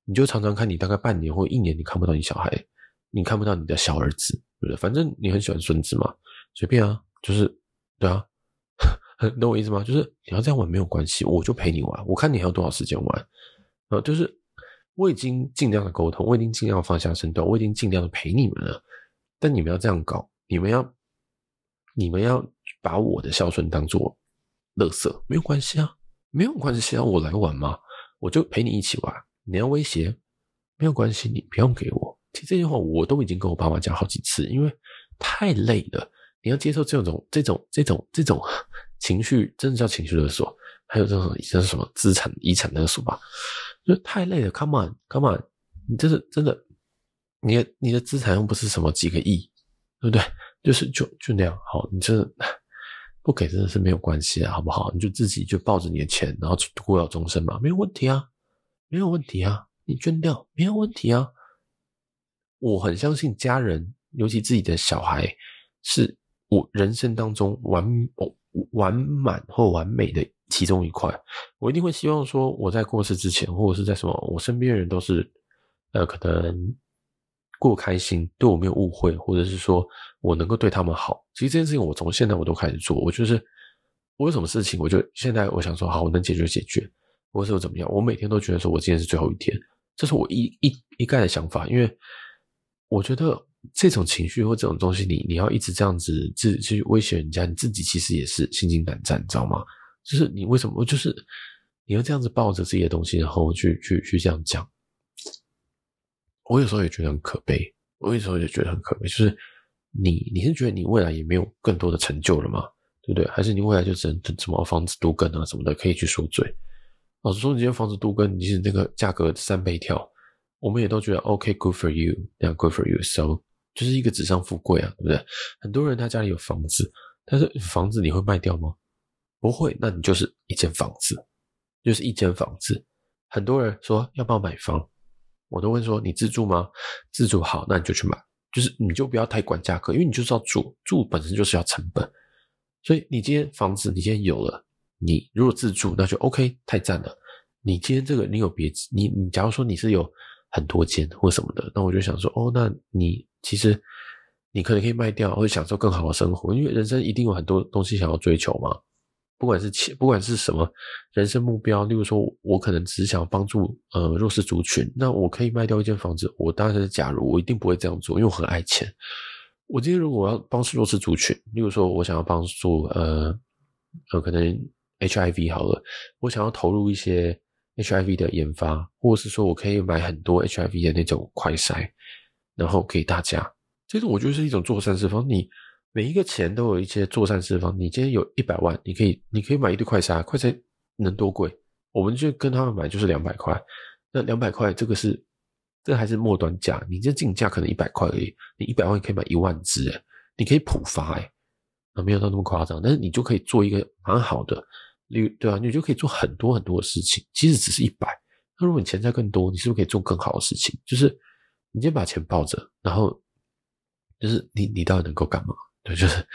你就常常看，你大概半年或一年你看不到你小孩，你看不到你的小儿子，对不对？反正你很喜欢孙子嘛，随便啊，就是对啊。你 懂我意思吗？就是你要这样玩没有关系，我就陪你玩。我看你还有多少时间玩，呃，就是我已经尽量的沟通，我已经尽量放下身段，我已经尽量的陪你们了。但你们要这样搞，你们要你们要把我的孝顺当做垃圾，没有关系啊，没有关系，先让我来玩嘛，我就陪你一起玩。你要威胁，没有关系，你不用给我。其实这句话我都已经跟我爸妈讲好几次，因为太累了，你要接受这种这种这种。这种情绪真的叫情绪勒索，还有这种这是什么资产遗产勒索吧？就太累了，Come on，Come on，你这是真的，你的你的资产又不是什么几个亿，对不对？就是就就那样，好，你这不给真的是没有关系啊，好不好？你就自己就抱着你的钱，然后孤老终生嘛，没有问题啊，没有问题啊，你捐掉没有问题啊。我很相信家人，尤其自己的小孩，是我人生当中完哦。完满或完美的其中一块，我一定会希望说，我在过世之前，或者是在什么，我身边的人都是，呃，可能过开心，对我没有误会，或者是说我能够对他们好。其实这件事情，我从现在我都开始做。我就是我有什么事情，我就现在我想说，好，我能解决解决，或者是怎么样。我每天都觉得说我今天是最后一天，这是我一一一概的想法，因为我觉得。这种情绪或这种东西你，你你要一直这样子自己去威胁人家，你自己其实也是心惊胆战，你知道吗？就是你为什么就是你要这样子抱着自己的东西，然后去去去这样讲？我有时候也觉得很可悲，我有时候也觉得很可悲。就是你你是觉得你未来也没有更多的成就了吗？对不对？还是你未来就只能什么房子都更啊什么的可以去说嘴？老实说，你这房子都更，你是那个价格三倍跳，我们也都觉得 OK，good for you，那样 good for you，so。就是一个纸上富贵啊，对不对？很多人他家里有房子，但是房子你会卖掉吗？不会，那你就是一间房子，就是一间房子。很多人说要不要买房，我都会说你自住吗？自住好，那你就去买，就是你就不要太管价格，因为你就是要住，住本身就是要成本。所以你今天房子你今天有了，你如果自住那就 OK，太赞了。你今天这个你有别，你你假如说你是有很多间或什么的，那我就想说哦，那你。其实你可能可以卖掉，或者享受更好的生活，因为人生一定有很多东西想要追求嘛。不管是钱，不管是什么人生目标，例如说，我可能只是想帮助呃弱势族群，那我可以卖掉一间房子。我当然是假如，我一定不会这样做，因为我很爱钱。我今天如果要帮助弱势族群，例如说我想要帮助呃呃可能 HIV 好了，我想要投入一些 HIV 的研发，或者是说我可以买很多 HIV 的那种快筛。然后给大家，这种我觉得是一种做善事方。你每一个钱都有一些做善事方。你今天有一百万，你可以你可以买一堆快筛，快筛能多贵？我们就跟他们买就是两百块。那两百块这个是这还是末端价？你这进价可能一百块而已，你一百万可以买一万只诶，你可以普发诶，啊没有到那么夸张，但是你就可以做一个蛮好的，你对啊，你就可以做很多很多的事情。其实只是一百，那如果你钱再更多，你是不是可以做更好的事情？就是。你先把钱抱着，然后就是你，你到底能够干嘛？对，就是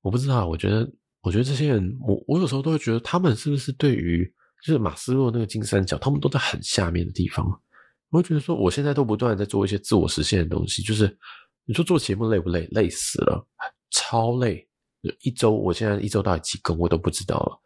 我不知道。我觉得，我觉得这些人，我我有时候都会觉得，他们是不是对于就是马斯洛那个金三角，他们都在很下面的地方。我会觉得说，我现在都不断在做一些自我实现的东西。就是你说做节目累不累？累死了，超累。一周，我现在一周到底几更，我都不知道了。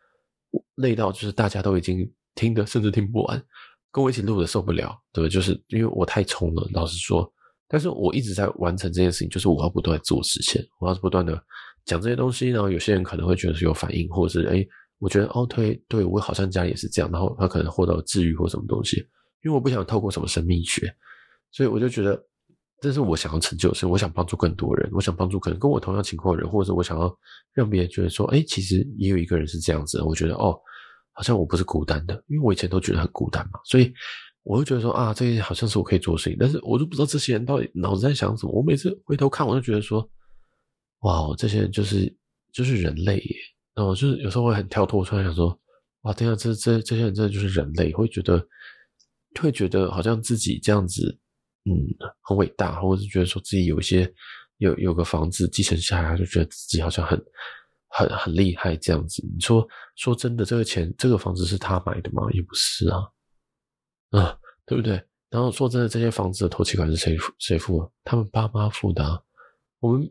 累到就是大家都已经听的，甚至听不完。跟我一起录的受不了，对不对？就是因为我太冲了，老实说。但是我一直在完成这件事情，就是我要不断做实现，我要不断的讲这些东西。然后有些人可能会觉得是有反应，或者是诶，我觉得哦，对对，我好像家里也是这样。然后他可能获得治愈或什么东西，因为我不想透过什么神秘学，所以我就觉得这是我想要成就的事，我想帮助更多人，我想帮助可能跟我同样情况的人，或者是我想要让别人觉得说，诶，其实也有一个人是这样子。我觉得哦。好像我不是孤单的，因为我以前都觉得很孤单嘛，所以我会觉得说啊，这些好像是我可以做的事情，但是我就不知道这些人到底脑子在想什么。我每次回头看，我就觉得说，哇，这些人就是就是人类耶。然后就是有时候会很跳脱出来想说，哇，天啊，这这这些人真的就是人类，会觉得会觉得好像自己这样子，嗯，很伟大，或者是觉得说自己有一些有有个房子继承下来，就觉得自己好像很很很厉害这样子。你说说真的，这个钱这个房子是他买的吗？也不是啊，啊，对不对？然后说真的，这些房子的头期款是谁付？谁付？他们爸妈付的。我们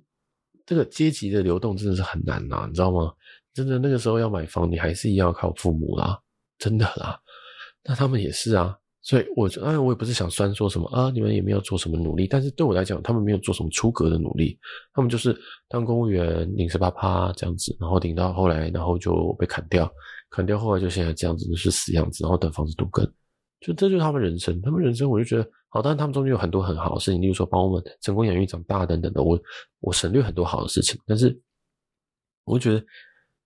这个阶级的流动真的是很难呐，你知道吗？真的那个时候要买房，你还是一样要靠父母啦，真的啦。那他们也是啊，所以我哎，我也不是想酸说什么啊，你们也没有做什么努力。但是对我来讲，他们没有做什么出格的努力，他们就是当公务员领十八趴这样子，然后领到后来，然后就被砍掉，砍掉后来就现在这样子，就是死样子，然后等房子都更。就这就是他们人生，他们人生我就觉得好，但是他们中间有很多很好的事情，例如说帮我们成功养育长大等等的，我我省略很多好的事情，但是我就觉得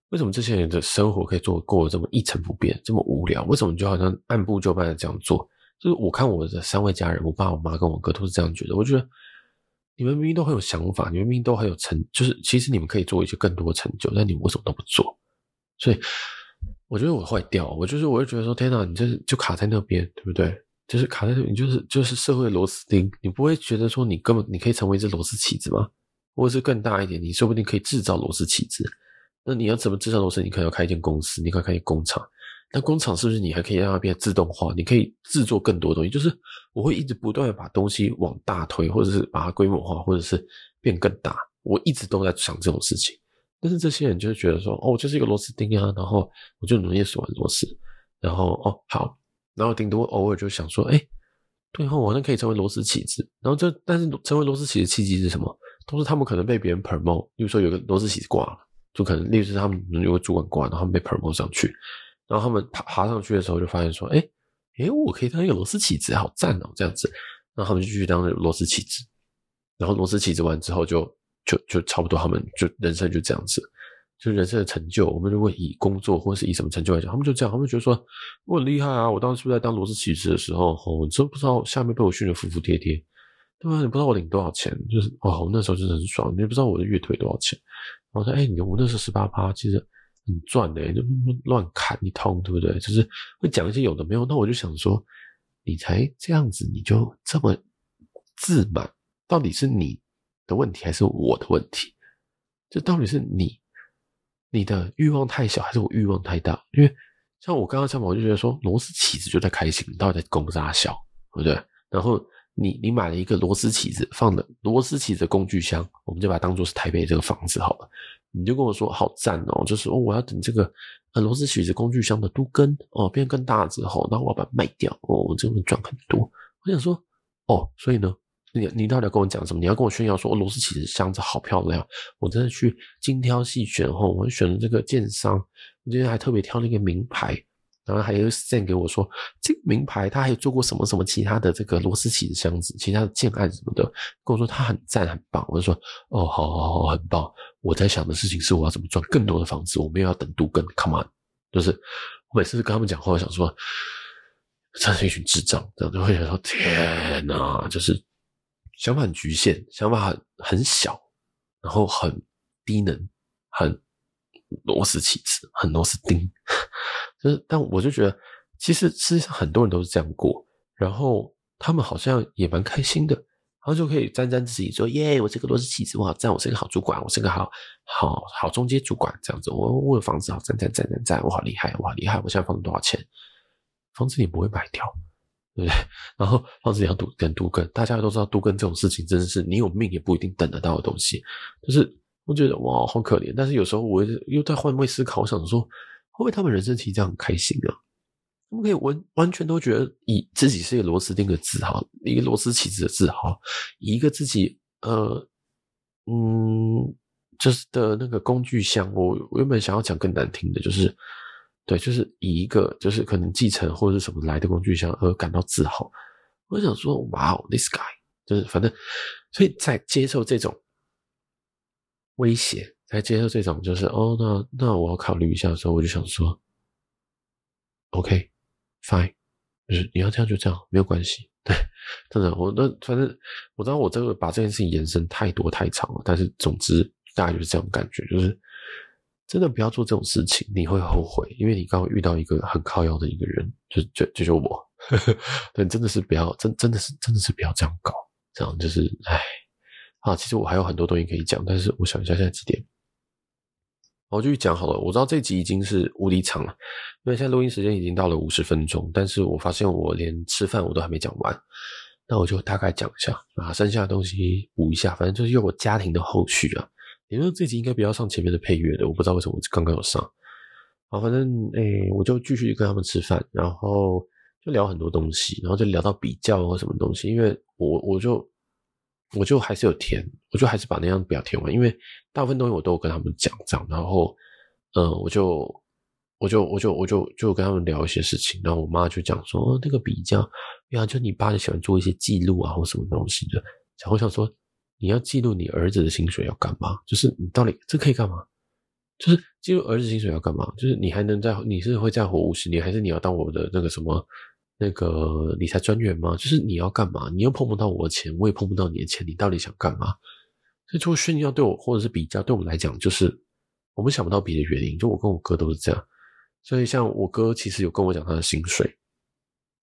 为什么这些人的生活可以做过得这么一成不变，这么无聊？为什么就好像按部就班的这样做？就是我看我的三位家人，我爸、我妈跟我哥都是这样觉得。我觉得你们明明都很有想法，你们明明都很有成，就是其实你们可以做一些更多成就，但你们为什么都不做？所以。我觉得我坏掉，我就是，我会觉得说，天哪，你这就卡在那边，对不对？就是卡在那边，你就是就是社会螺丝钉，你不会觉得说你根本你可以成为一只螺丝起子吗？或者是更大一点，你说不定可以制造螺丝起子。那你要怎么制造螺丝？你可能要开一间公司，你可以开一工厂。那工厂是不是你还可以让它变自动化？你可以制作更多东西。就是我会一直不断的把东西往大推，或者是把它规模化，或者是变更大。我一直都在想这种事情。但是这些人就是觉得说，哦，我就是一个螺丝钉啊，然后我就努力锁完螺丝，然后哦好，然后顶多偶尔就想说，哎，对后我那可以成为螺丝起子，然后这但是成为螺丝起子契机是什么？都是他们可能被别人 promote，例如说有个螺丝起子挂了，就可能例如是他们有个主管挂，然后他们被 promote 上去，然后他们爬爬上去的时候就发现说，哎哎，我可以当一个螺丝起子，好赞哦，这样子，然后他们就继续当螺丝起子，然后螺丝起子完之后就。就就差不多，他们就人生就这样子，就人生的成就。我们如果以工作或是以什么成就来讲，他们就这样，他们觉得说我很厉害啊！我当时是不是在当螺丝起子的时候，哦，你都不知道下面被我训得服服帖帖，对吧？你不知道我领多少钱，就是哦，我那时候真的很爽。你也不知道我的月退多少钱。我说，哎，你我那时候十八趴，其实很赚的，就乱砍一通，对不对？就是会讲一些有的没有。那我就想说，你才这样子，你就这么自满，到底是你的问题还是我的问题？这到底是你你的欲望太小，还是我欲望太大？因为像我刚刚讲嘛，我就觉得说螺丝起子就在开心，到底在攻杀小，对不对？然后你你买了一个螺丝起子放的螺丝起子工具箱，我们就把它当做是台北这个房子好了。你就跟我说好赞哦，就是哦，我要等这个呃螺丝起子工具箱的都更哦变更大之后，然后我要把它卖掉哦，我就能赚很多。我想说哦，所以呢？你你到底要跟我讲什么？你要跟我炫耀说，哦，螺丝起子箱子好漂亮，我真的去精挑细选后，我选了这个建商，我今天还特别挑了一个名牌，然后还有 send 给我说，这个名牌他还做过什么什么其他的这个螺丝起子箱子，其他的建案什么的，跟我说他很赞很棒，我就说哦，好好好，很棒。我在想的事情是我要怎么赚更多的房子，我没有要等都更，come on，就是我每次跟他们讲话，我想说，真是一群智障，这样就会想说，天哪，就是。想法很局限，想法很很小，然后很低能，很螺丝起子，很螺丝钉。就是，但我就觉得，其实世界上很多人都是这样过，然后他们好像也蛮开心的，然后就可以沾沾自喜说：“耶，我这个螺丝起子，我好赞，我是个好主管，我是个好好好中阶主管，这样子，我我有房子好赞赞赞赞赞，我好厉害，我好厉害，我现在房子多少钱？房子你不会卖掉。”对不对？然后房子也要跟都更，大家都知道都更这种事情真的是你有命也不一定等得到的东西。就是我觉得哇，好可怜。但是有时候我又在换位思考，我想说，会不会他们人生其实这样很开心啊？他们可以完完全都觉得以自己是一个螺丝钉的自豪，一个螺丝起子的自豪，以一个自己呃嗯就是的那个工具箱。我我原本想要讲更难听的，就是。对，就是以一个就是可能继承或者是什么来的工具箱而感到自豪。我想说，哇哦，this guy，就是反正，所以在接受这种威胁，在接受这种就是哦，那那我要考虑一下的时候，我就想说，OK，fine，就是你要这样就这样，没有关系。对，真的，我那反正我知道我这个把这件事情延伸太多太长了，但是总之大概就是这种感觉，就是。真的不要做这种事情，你会后悔，因为你刚刚遇到一个很靠腰的一个人，就就就是我，对，真的是不要，真真的是真的是不要这样搞，这样就是唉。啊，其实我还有很多东西可以讲，但是我想一下现在几点，我就去讲好了。我知道这集已经是无敌长了，因为现在录音时间已经到了五十分钟，但是我发现我连吃饭我都还没讲完，那我就大概讲一下，把剩下的东西补一下，反正就是有我家庭的后续啊。因为这集应该不要上前面的配乐的，我不知道为什么我刚刚有上。好，反正诶，我就继续跟他们吃饭，然后就聊很多东西，然后就聊到比较或什么东西，因为我我就。我就还是有填，我就还是把那张表填完，因为大部分东西我都跟他们讲这样，然后，呃，我就，我就，我就，我就，就跟他们聊一些事情，然后我妈就讲说，那个比较，呀，就你爸就喜欢做一些记录啊，或什么东西的，然后我想说，你要记录你儿子的薪水要干嘛？就是你到底这可以干嘛？就是记录儿子薪水要干嘛？就是你还能再，你是会再活五十年，还是你要当我的那个什么？那个理财专员吗？就是你要干嘛？你又碰不到我的钱，我也碰不到你的钱，你到底想干嘛？所以做炫耀对我，或者是比较对我们来讲，就是我们想不到别的原因。就我跟我哥都是这样。所以像我哥其实有跟我讲他的薪水，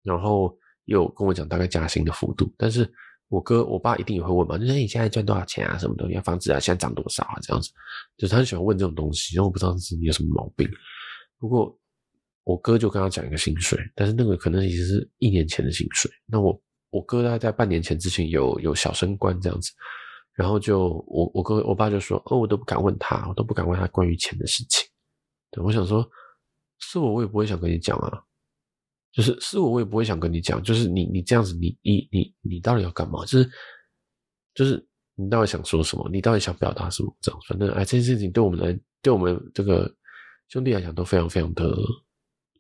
然后又跟我讲大概加薪的幅度。但是我哥我爸一定也会问嘛，就是你现在赚多少钱啊？什么东西？房子啊，现在涨多少啊？这样子，就他很喜欢问这种东西。然后我不知道是你有什么毛病。不过。我哥就跟他讲一个薪水，但是那个可能已经是一年前的薪水。那我我哥大概在半年前之前有有小升官这样子，然后就我我哥我爸就说，哦，我都不敢问他，我都不敢问他关于钱的事情。对，我想说，是我我也不会想跟你讲啊，就是是我我也不会想跟你讲，就是你你这样子，你你你你到底要干嘛？就是就是你到底想说什么？你到底想表达什么？这样，反正哎，这件事情对我们来，对我们这个兄弟来讲都非常非常的。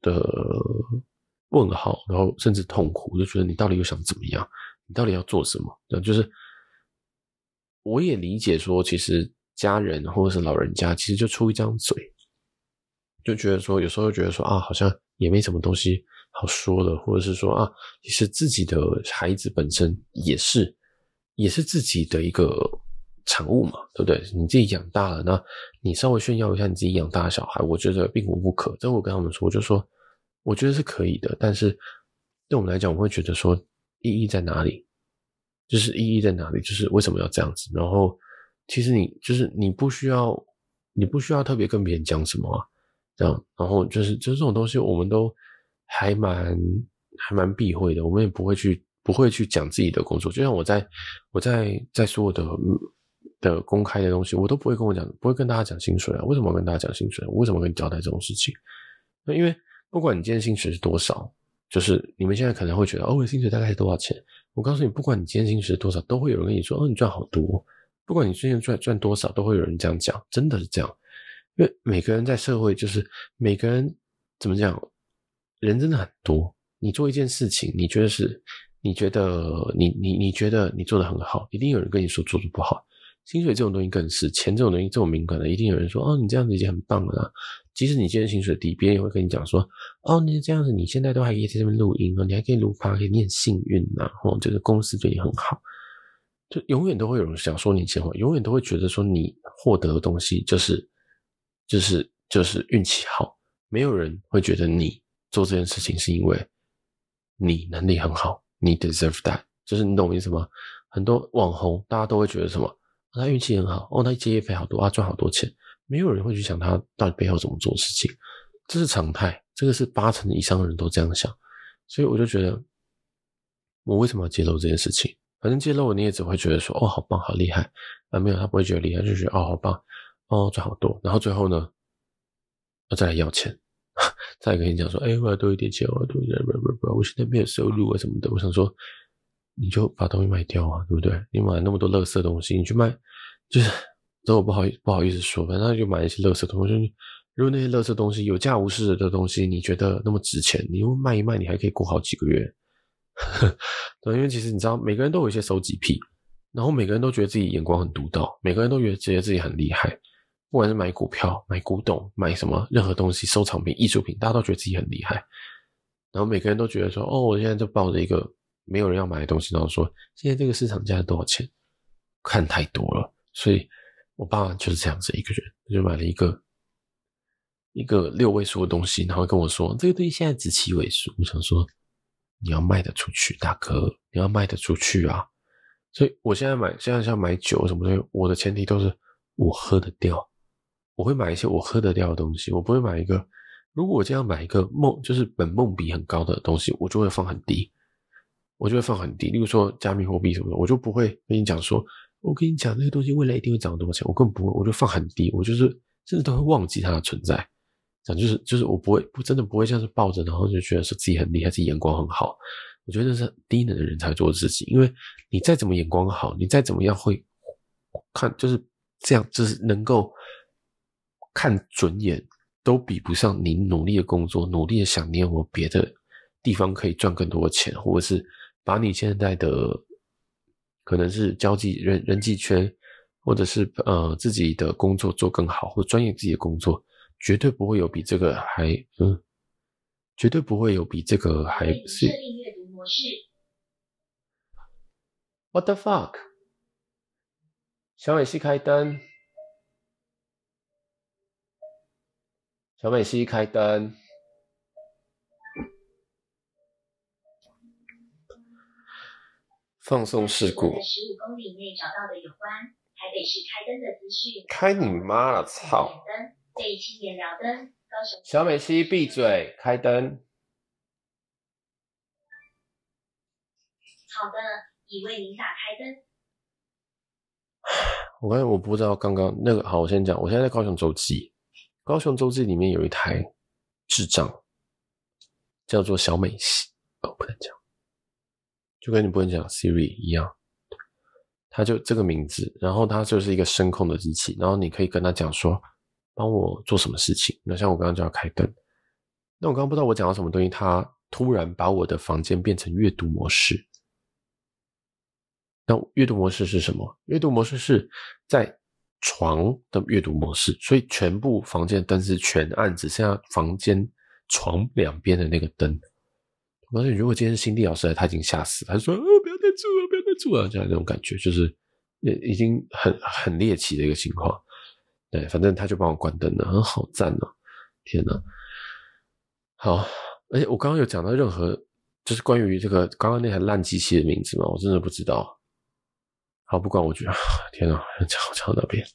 的问号，然后甚至痛苦，就觉得你到底又想怎么样？你到底要做什么？就是我也理解说，其实家人或者是老人家，其实就出一张嘴，就觉得说有时候觉得说啊，好像也没什么东西好说的，或者是说啊，其实自己的孩子本身也是也是自己的一个。产物嘛，对不对？你自己养大了，那你稍微炫耀一下你自己养大的小孩，我觉得并无不可。这我跟他们说，我就说，我觉得是可以的。但是对我们来讲，我会觉得说，意义在哪里？就是意义在哪里？就是为什么要这样子？然后，其实你就是你不需要，你不需要特别跟别人讲什么啊，这样。然后就是就是这种东西，我们都还蛮还蛮避讳的。我们也不会去不会去讲自己的工作。就像我在我在在说我的。的公开的东西，我都不会跟我讲，不会跟大家讲薪水啊。为什么要跟大家讲薪水？为什么跟你交代这种事情？那因为不管你今天薪水是多少，就是你们现在可能会觉得，哦，我的薪水大概是多少钱？我告诉你，不管你今天薪水是多少，都会有人跟你说，哦，你赚好多。不管你最近赚赚多少，都会有人这样讲，真的是这样。因为每个人在社会，就是每个人怎么讲，人真的很多。你做一件事情，你觉得是，你觉得你你你觉得你做得很好，一定有人跟你说做得不好。薪水这种东西更是，钱这种东西这么敏感的，一定有人说哦，你这样子已经很棒了啦。即使你今天薪水低，别人也会跟你讲说哦，你这样子你现在都还可以在这边录音哦，你还可以录 Podcast，你很幸运呐，或者这个公司对你很好，就永远都会有人想说你钱话，永远都会觉得说你获得的东西就是就是就是运气好，没有人会觉得你做这件事情是因为你能力很好，你 deserve that，就是你懂我意思吗？很多网红大家都会觉得什么？他运气很好哦，他接业费好多啊，赚好多钱。没有人会去想他到底背后怎么做事情，这是常态。这个是八成以上的人都这样想，所以我就觉得，我为什么要揭露这件事情？反正揭露了你也只会觉得说，哦，好棒，好厉害啊！没有，他不会觉得厉害，就觉得哦，好棒，哦，赚好多。然后最后呢，要再来要钱，再来跟你讲说，哎，我要多一点钱，我要多一点，不不不，我现在没有收入啊什么的。我想说。你就把东西卖掉啊，对不对？你买那么多垃圾东西，你去卖，就是这我不好不好意思说，反正就买一些垃圾东西。如果那些垃圾东西有价无市的东西，你觉得那么值钱，你又卖一卖，你还可以过好几个月。对，因为其实你知道，每个人都有一些收集癖，然后每个人都觉得自己眼光很独到，每个人都觉得觉得自己很厉害。不管是买股票、买古董、买什么任何东西、收藏品、艺术品，大家都觉得自己很厉害。然后每个人都觉得说：“哦，我现在就抱着一个。”没有人要买的东西，然后说现在这个市场价多少钱？看太多了，所以我爸就是这样子一个人，就买了一个一个六位数的东西，然后跟我说这个东西现在值七位数。我想说你要卖得出去，大哥，你要卖得出去啊！所以我现在买，现在像买酒什么东西，我的前提都是我喝得掉，我会买一些我喝得掉的东西，我不会买一个。如果我这样买一个梦，就是本梦比很高的东西，我就会放很低，我就会放很低。例如说加密货币什么的，我就不会跟你讲说，我跟你讲那个东西未来一定会涨多少钱，我根本不会，我就放很低，我就是甚至都会忘记它的存在。讲就是就是我不会不真的不会像是抱着，然后就觉得说自己很厉害，自己眼光很好。我觉得那是低能的人才做的事情，因为你再怎么眼光好，你再怎么样会看就是这样，就是能够看准眼。都比不上你努力的工作，努力的想念我别的地方可以赚更多的钱，或者是把你现在的可能是交际人人际圈，或者是呃自己的工作做更好，或专业自己的工作，绝对不会有比这个还嗯，绝对不会有比这个还是。What the fuck？小美西开灯。小美西开灯。放送事故。十五公里内找到的有关台北市开灯的资讯。开你妈了，操！灯，青年聊灯，高雄。小美西闭嘴，开灯。好的，已为您打开灯。我刚才我不知道刚刚那个，好，我先讲，我现在在高雄洲际。高雄周记里面有一台智障，叫做小美西，哦，不能讲，就跟你不能讲 Siri 一样，它就这个名字，然后它就是一个声控的机器，然后你可以跟他讲说，帮我做什么事情。那像我刚刚就要开灯，那我刚刚不知道我讲到什么东西，它突然把我的房间变成阅读模式。那阅读模式是什么？阅读模式是在。床的阅读模式，所以全部房间灯是全暗，只剩下房间床两边的那个灯。我告诉你，如果今天是新地老师来，他已经吓死，他说：“哦，不要再住了，不要再住了。”这样那种感觉，就是已经很很猎奇的一个情况。对，反正他就帮我关灯了，很好赞哦！天哪，好，而且我刚刚有讲到任何就是关于这个刚刚那台烂机器的名字吗？我真的不知道。好，不管我觉得，天哪，讲讲到那边，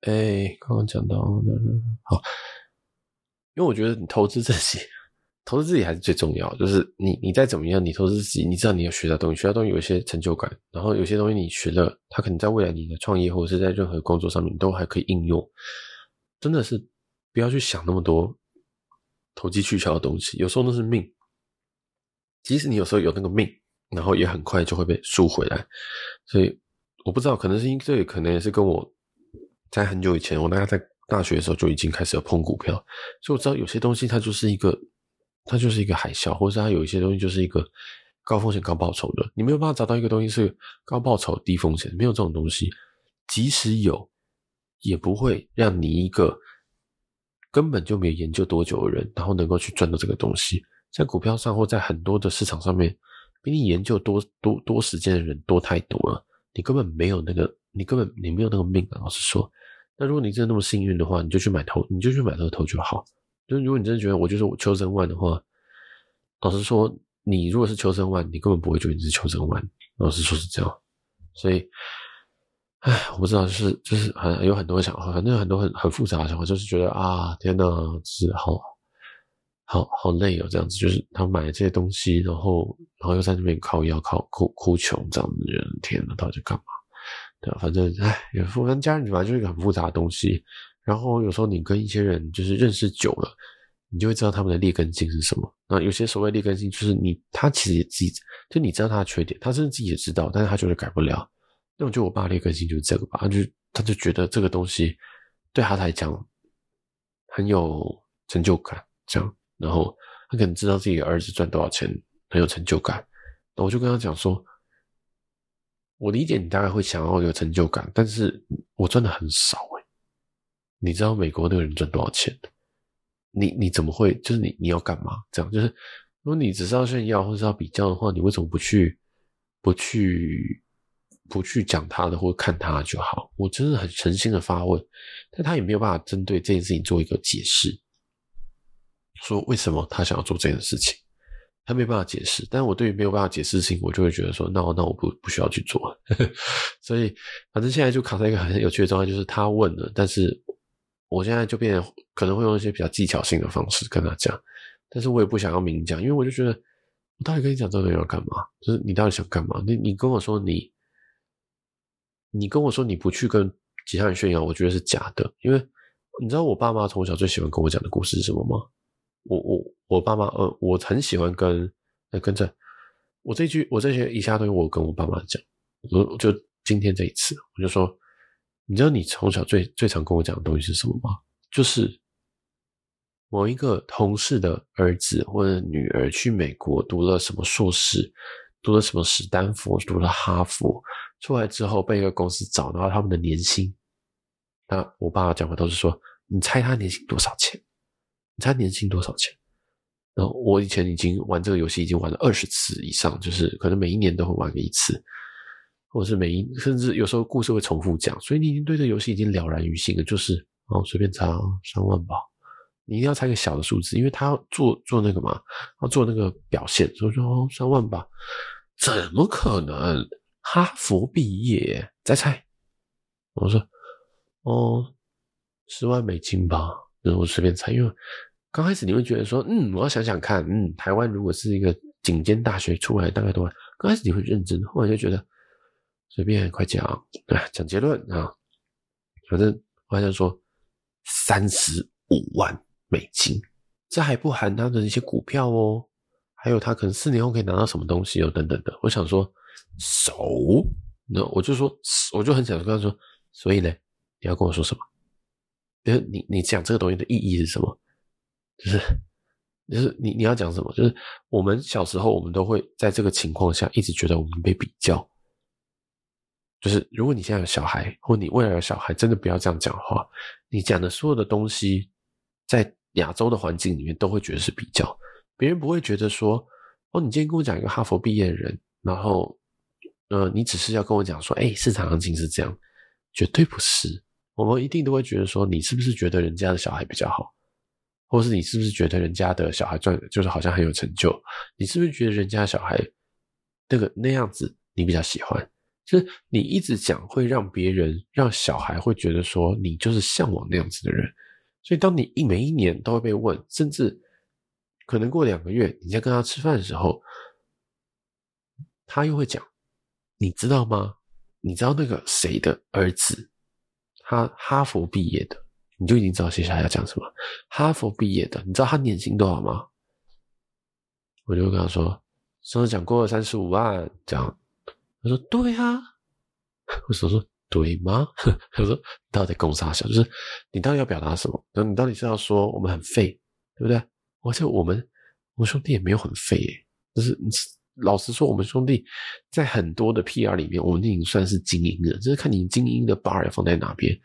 哎，刚刚讲到，好，因为我觉得你投资自己，投资自己还是最重要。就是你，你再怎么样，你投资自己，你知道你要学到东西，学到东西有一些成就感，然后有些东西你学了，它可能在未来你的创业或者是在任何工作上面都还可以应用。真的是不要去想那么多投机取巧的东西，有时候那是命，即使你有时候有那个命。然后也很快就会被赎回来，所以我不知道，可能是因为这，可能也是跟我在很久以前，我大概在大学的时候就已经开始有碰股票，所以我知道有些东西它就是一个，它就是一个海啸，或者是它有一些东西就是一个高风险高报酬的，你没有办法找到一个东西是高报酬低风险，没有这种东西，即使有，也不会让你一个根本就没有研究多久的人，然后能够去赚到这个东西，在股票上或在很多的市场上面。比你研究多多多时间的人多太多了，你根本没有那个，你根本你没有那个命啊！老实说，那如果你真的那么幸运的话，你就去买头，你就去买乐透就好。就是如果你真的觉得我就是我秋生万的话，老实说，你如果是秋生万，你根本不会觉得你是秋生万。老实说是这样，所以，唉，我不知道，就是就是很有很多想法，反正很多很很复杂的想法，就是觉得啊，天哪，是好。好好累哦，这样子就是他买了这些东西，然后然后又在那边靠腰、靠哭哭穷这样子的人，天哪，到底干嘛？对吧？反正唉，也复跟家人反正就是一个很复杂的东西。然后有时候你跟一些人就是认识久了，你就会知道他们的劣根性是什么。那有些所谓劣根性，就是你他其实也自己就你知道他的缺点，他甚至自己也知道，但是他就是改不了。那我觉得我爸劣根性就是这个吧，他就他就觉得这个东西对他来讲很有成就感，这样。然后他可能知道自己的儿子赚多少钱，很有成就感。那我就跟他讲说，我理解你大概会想要有成就感，但是我赚的很少诶。你知道美国那个人赚多少钱？你你怎么会？就是你你要干嘛？这样就是，如果你只是要炫耀或者是要比较的话，你为什么不去不去不去讲他的或看他就好？我真的很诚心的发问，但他也没有办法针对这件事情做一个解释。说为什么他想要做这件事情，他没办法解释。但我对于没有办法解释的事情，我就会觉得说，那我那我不不需要去做。所以反正现在就卡在一个很有趣的状态，就是他问了，但是我现在就变可能会用一些比较技巧性的方式跟他讲，但是我也不想要明讲，因为我就觉得我到底跟你讲这个要干嘛？就是你到底想干嘛？你你跟我说你，你跟我说你不去跟其他人炫耀，我觉得是假的，因为。你知道我爸妈从小最喜欢跟我讲的故事是什么吗？我我我爸妈呃，我很喜欢跟呃跟着我这句我这些以下东西我跟我爸妈讲，我就今天这一次我就说，你知道你从小最最常跟我讲的东西是什么吗？就是某一个同事的儿子或者女儿去美国读了什么硕士，读了什么史丹佛，读了哈佛，出来之后被一个公司找，到他们的年薪。那我爸爸讲的都是说，你猜他年薪多少钱？你猜年薪多少钱？然后我以前已经玩这个游戏，已经玩了二十次以上，就是可能每一年都会玩个一次，或者是每一甚至有时候故事会重复讲，所以你已经对这个游戏已经了然于心了。就是哦，随便猜三万吧，你一定要猜个小的数字，因为他要做做那个嘛，要做那个表现，所以说三万吧，怎么可能？哈佛毕业再猜，我说。哦，十万美金吧，就是我随便猜，因为刚开始你会觉得说，嗯，我要想想看，嗯，台湾如果是一个顶尖大学出来，大概多少？刚开始你会认真，后来就觉得随便快讲，对，讲结论啊，反正我好像说三十五万美金，这还不含他的一些股票哦，还有他可能四年后可以拿到什么东西哦，等等的。我想说，熟，那我就说，我就很想跟他说，所以呢。你要跟我说什么？你你讲这个东西的意义是什么？就是就是你你要讲什么？就是我们小时候，我们都会在这个情况下一直觉得我们被比较。就是如果你现在有小孩，或你未来有小孩，真的不要这样讲话。你讲的所有的东西，在亚洲的环境里面都会觉得是比较，别人不会觉得说，哦，你今天跟我讲一个哈佛毕业的人，然后呃，你只是要跟我讲说，哎，市场行情是这样，绝对不是。我们一定都会觉得说，你是不是觉得人家的小孩比较好，或是你是不是觉得人家的小孩赚就是好像很有成就？你是不是觉得人家小孩那个那样子你比较喜欢？就是你一直讲会让别人让小孩会觉得说你就是向往那样子的人，所以当你一每一年都会被问，甚至可能过两个月你在跟他吃饭的时候，他又会讲，你知道吗？你知道那个谁的儿子？他哈佛毕业的，你就已经知道接下来要讲什么。哈佛毕业的，你知道他年薪多少吗？我就跟他说，上次讲过三十五万，这样。他说对啊。我说说对吗？他说到底在攻啥小？就是你到底要表达什么？你到底是要说我们很废，对不对？而且我们我兄弟也没有很废耶，就是老实说，我们兄弟在很多的 PR 里面，我们已经算是精英了。就是看你精英的 bar 放在哪边。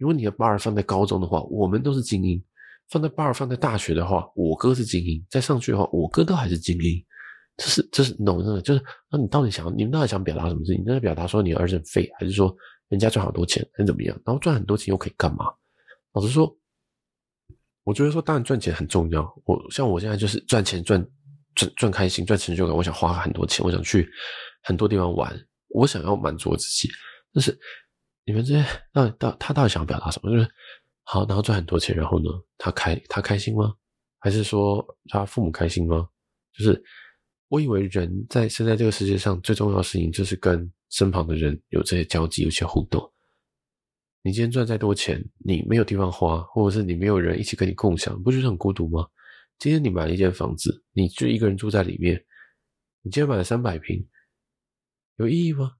如果你的 bar 放在高中的话，我们都是精英；放在 bar 放在大学的话，我哥是精英；再上去的话，我哥都还是精英。这是这是 no no，，就是那你到底想你们到底想表达什么事情？你在表达说你儿子很废，还是说人家赚好多钱，还是怎么样？然后赚很多钱又可以干嘛？老实说，我觉得说当然赚钱很重要。我像我现在就是赚钱赚。赚赚开心，赚成就感。我想花很多钱，我想去很多地方玩，我想要满足我自己。但是你们这些到底到他到底想表达什么？就是好，然后赚很多钱，然后呢，他开他开心吗？还是说他父母开心吗？就是我以为人在生在这个世界上最重要的事情就是跟身旁的人有这些交集，有些互动。你今天赚再多钱，你没有地方花，或者是你没有人一起跟你共享，不就是很孤独吗？今天你买了一间房子，你就一个人住在里面。你今天买了三百平，有意义吗？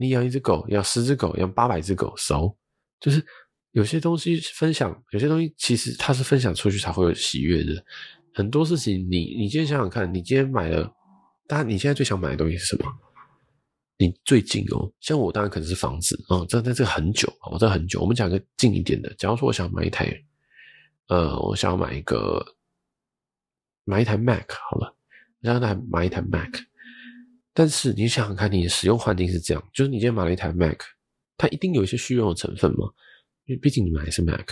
你养一只狗，养十只狗，养八百只狗，熟。就是有些东西分享，有些东西其实它是分享出去才会有喜悦的。很多事情你，你今天想想看，你今天买了，当然你现在最想买的东西是什么？你最近哦，像我当然可能是房子哦，这这这很久，我这很久。我们讲个近一点的，假如说我想买一台，呃，我想要买一个。买一台 Mac 好了，让他买一台 Mac，但是你想想看，你的使用环境是这样，就是你今天买了一台 Mac，它一定有一些虚荣的成分嘛，因为毕竟你买的是 Mac，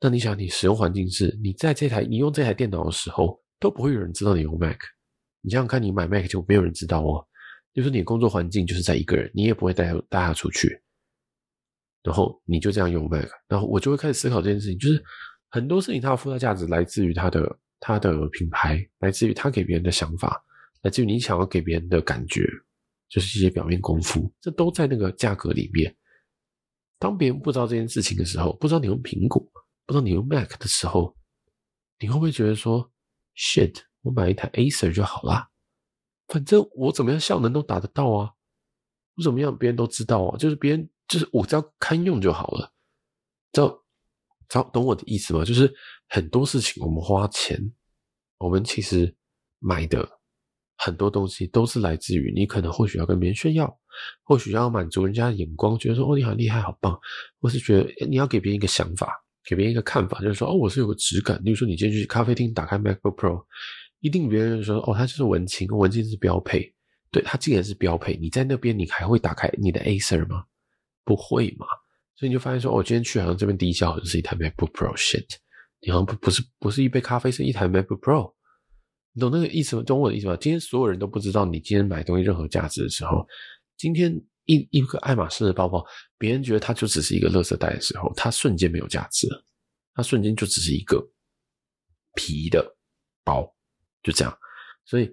那你想，你使用环境是，你在这台你用这台电脑的时候，都不会有人知道你用 Mac。你想想看，你买 Mac 就没有人知道哦。就是你工作环境就是在一个人，你也不会带带他出去，然后你就这样用 Mac，然后我就会开始思考这件事情，就是很多事情它的附加价值来自于它的它的品牌，来自于他给别人的想法，来自于你想要给别人的感觉，就是一些表面功夫，这都在那个价格里面。当别人不知道这件事情的时候，不知道你用苹果。不知道你用 Mac 的时候，你会不会觉得说，shit，我买一台 Acer 就好啦，反正我怎么样效能都达得到啊，我怎么样别人都知道啊，就是别人就是我只要堪用就好了，知道，知道懂我的意思吗？就是很多事情我们花钱，我们其实买的很多东西都是来自于你可能或许要跟别人炫耀，或许要满足人家的眼光，觉得说哦，你好厉害，好棒，或是觉得你要给别人一个想法。给别人一个看法，就是说，哦，我是有个质感。例如说，你今天去咖啡厅，打开 MacBook Pro，一定别人说，哦，它就是文青，文青是标配。对，它既然是标配，你在那边，你还会打开你的 Acer 吗？不会嘛。所以你就发现说，哦，今天去好像这边第一消好像是一台 MacBook Pro shit，你好像不不是不是一杯咖啡，是一台 MacBook Pro。你懂那个意思吗？懂我的意思吗？今天所有人都不知道你今天买东西任何价值的时候，今天。一一个爱马仕的包包，别人觉得它就只是一个垃圾袋的时候，它瞬间没有价值了，它瞬间就只是一个皮的包，就这样。所以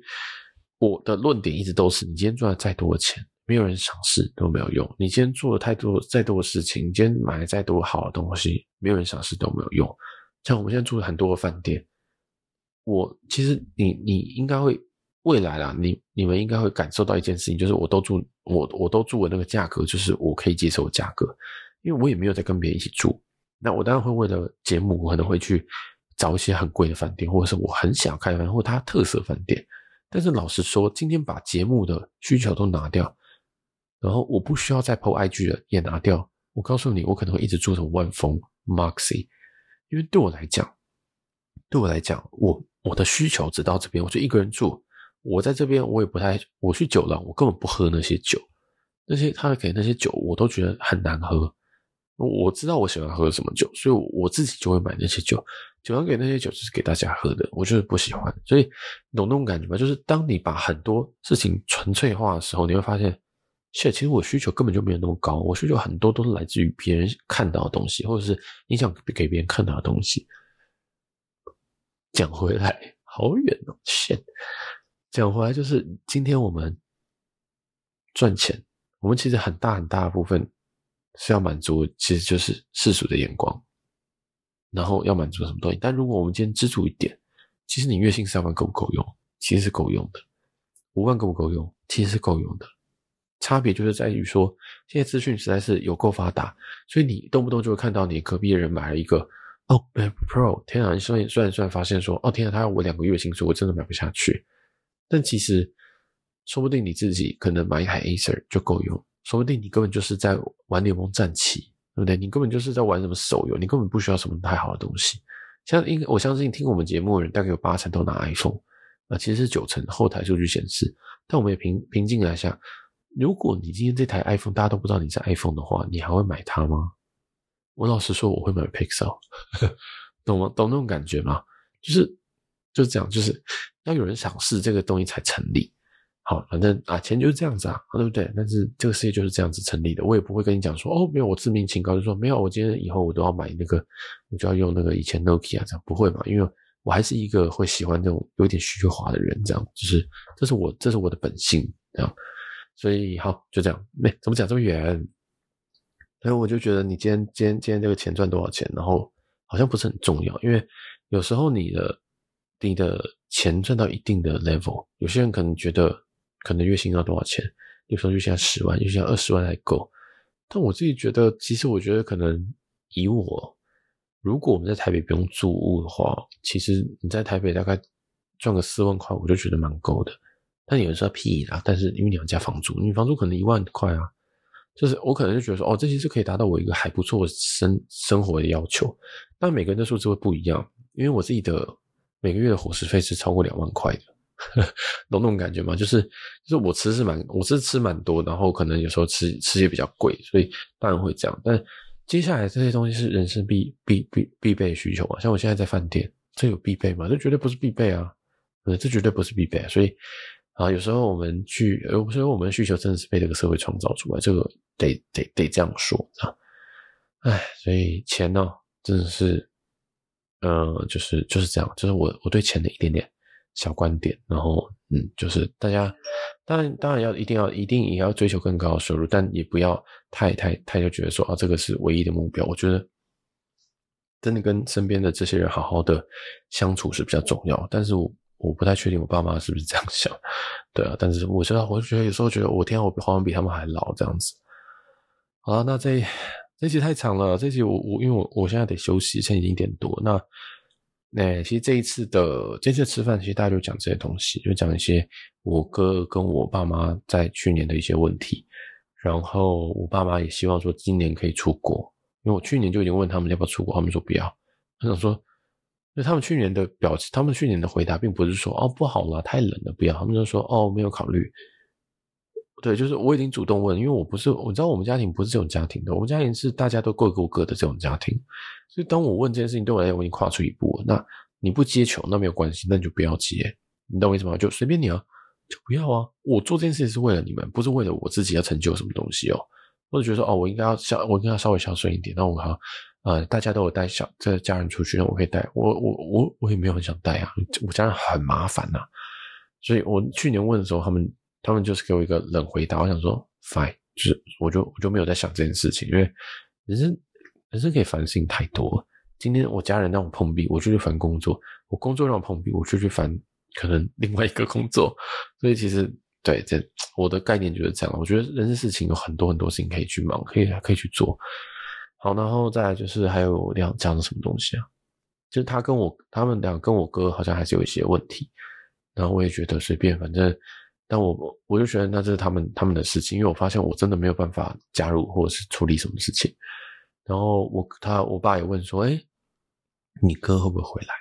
我的论点一直都是：你今天赚了再多的钱，没有人赏识都没有用；你今天做了太多再多的事情，你今天买了再多好的东西，没有人赏识都没有用。像我们现在住了很多的饭店，我其实你你应该会。未来啦，你你们应该会感受到一件事情，就是我都住我我都住的那个价格，就是我可以接受的价格，因为我也没有在跟别人一起住。那我当然会为了节目，我可能会去找一些很贵的饭店，或者是我很想开饭，或者它特色饭店。但是老实说，今天把节目的需求都拿掉，然后我不需要再 PO IG 了，也拿掉。我告诉你，我可能会一直住成万丰 Maxi，因为对我来讲，对我来讲，我我的需求只到这边，我就一个人住。我在这边，我也不太，我去酒廊，我根本不喝那些酒，那些他给那些酒，我都觉得很难喝。我知道我喜欢喝什么酒，所以我自己就会买那些酒。酒廊给那些酒就是给大家喝的，我就是不喜欢。所以懂那种感觉吗？就是当你把很多事情纯粹化的时候，你会发现，其实我需求根本就没有那么高，我需求很多都是来自于别人看到的东西，或者是你想给别人看到的东西。讲回来，好远哦线。讲回来，就是今天我们赚钱，我们其实很大很大的部分是要满足，其实就是世俗的眼光，然后要满足什么东西。但如果我们今天知足一点，其实你月薪三万够不够用？其实是够用的。五万够不够用？其实是够用的。差别就是在于说，现在资讯实在是有够发达，所以你动不动就会看到你隔壁的人买了一个哦，Mac Pro，天啊！你虽然虽然虽然发现说，哦天啊，他要我两个月薪水，我真的买不下去。但其实，说不定你自己可能买一台 Acer 就够用，说不定你根本就是在玩联盟战棋，对不对？你根本就是在玩什么手游，你根本不需要什么太好的东西。像应该我相信听我们节目的人大概有八成都拿 iPhone，啊，其实是九成后台数据显示。但我们也平平静来想，如果你今天这台 iPhone 大家都不知道你是 iPhone 的话，你还会买它吗？我老实说，我会买 Pixel，懂吗？懂那种感觉吗？就是。就是这样，就是要有人赏识这个东西才成立。好，反正啊，钱就是这样子啊，对不对？但是这个世界就是这样子成立的。我也不会跟你讲说，哦，没有，我自命清高，就说没有，我今天以后我都要买那个，我就要用那个以前 Nokia 这样，不会嘛？因为我还是一个会喜欢那种有点虚华的人，这样，就是这是我，这是我的本性，这样。所以好，就这样，没怎么讲这么远。所以我就觉得你今天今天今天这个钱赚多少钱，然后好像不是很重要，因为有时候你的。你的钱赚到一定的 level，有些人可能觉得可能月薪要多少钱，有时候就像十万，就像二十万还够。但我自己觉得，其实我觉得可能以我，如果我们在台北不用租屋的话，其实你在台北大概赚个四万块，我就觉得蛮够的。但有人说屁啦，但是因为你要加房租，你房租可能一万块啊，就是我可能就觉得说，哦，这些是可以达到我一个还不错生生活的要求。但每个人的数字会不一样，因为我自己的。每个月的伙食费是超过两万块的，懂那种感觉吗？就是就是我吃是蛮，我是吃蛮多，然后可能有时候吃吃也比较贵，所以当然会这样。但接下来这些东西是人生必必必必备需求嘛？像我现在在饭店，这有必备吗？这绝对不是必备啊！呃，这绝对不是必备！所以啊，有时候我们去，有时候我们的需求真的是被这个社会创造出来，这个得得得这样说啊！哎，所以钱呢，真的是，呃，就是就是这样，就是我我对钱的一点点小观点，然后嗯，就是大家当然当然要一定要一定也要追求更高的收入，但也不要太太太就觉得说啊，这个是唯一的目标。我觉得真的跟身边的这些人好好的相处是比较重要，但是我我不太确定我爸妈是不是这样想，对啊，但是我知道，我就觉得有时候觉得我天啊，我好像比他们还老这样子。好了，那这这集太长了，这集我我因为我我现在得休息，现在已经一点多，那。那其实这一次的这次吃饭，其实大家就讲这些东西，就讲一些我哥跟我爸妈在去年的一些问题。然后我爸妈也希望说今年可以出国，因为我去年就已经问他们要不要出国，他们说不要。我想说，因为他们去年的表情，他们去年的回答并不是说哦不好了，太冷了，不要。他们就说哦没有考虑。对，就是我已经主动问，因为我不是，我知道我们家庭不是这种家庭的，我们家庭是大家都各过各的这种家庭，所以当我问这件事情，对我来讲，我已经跨出一步。那你不接球，那没有关系，那你就不要接，你懂我意思吗？就随便你啊，就不要啊。我做这件事情是为了你们，不是为了我自己要成就什么东西哦。或者觉得说，哦，我应该要孝，我应该要稍微孝顺一点，那我好，呃，大家都有带小这家人出去，我可以带我，我，我，我也没有很想带啊，我家人很麻烦呐、啊，所以我去年问的时候，他们。他们就是给我一个冷回答，我想说，fine，就是我就我就没有在想这件事情，因为人生人生可以烦的事情太多。今天我家人让我碰壁，我就去烦工作；我工作让我碰壁，我就去烦可能另外一个工作。所以其实对这我的概念就是这样。我觉得人生事情有很多很多事情可以去忙，可以可以去做。好，然后再来就是还有两讲的什么东西啊？就是他跟我他们俩跟我哥好像还是有一些问题，然后我也觉得随便，反正。但我我就觉得那这是他们他们的事情，因为我发现我真的没有办法加入或者是处理什么事情。然后我他我爸也问说：“哎，你哥会不会回来？”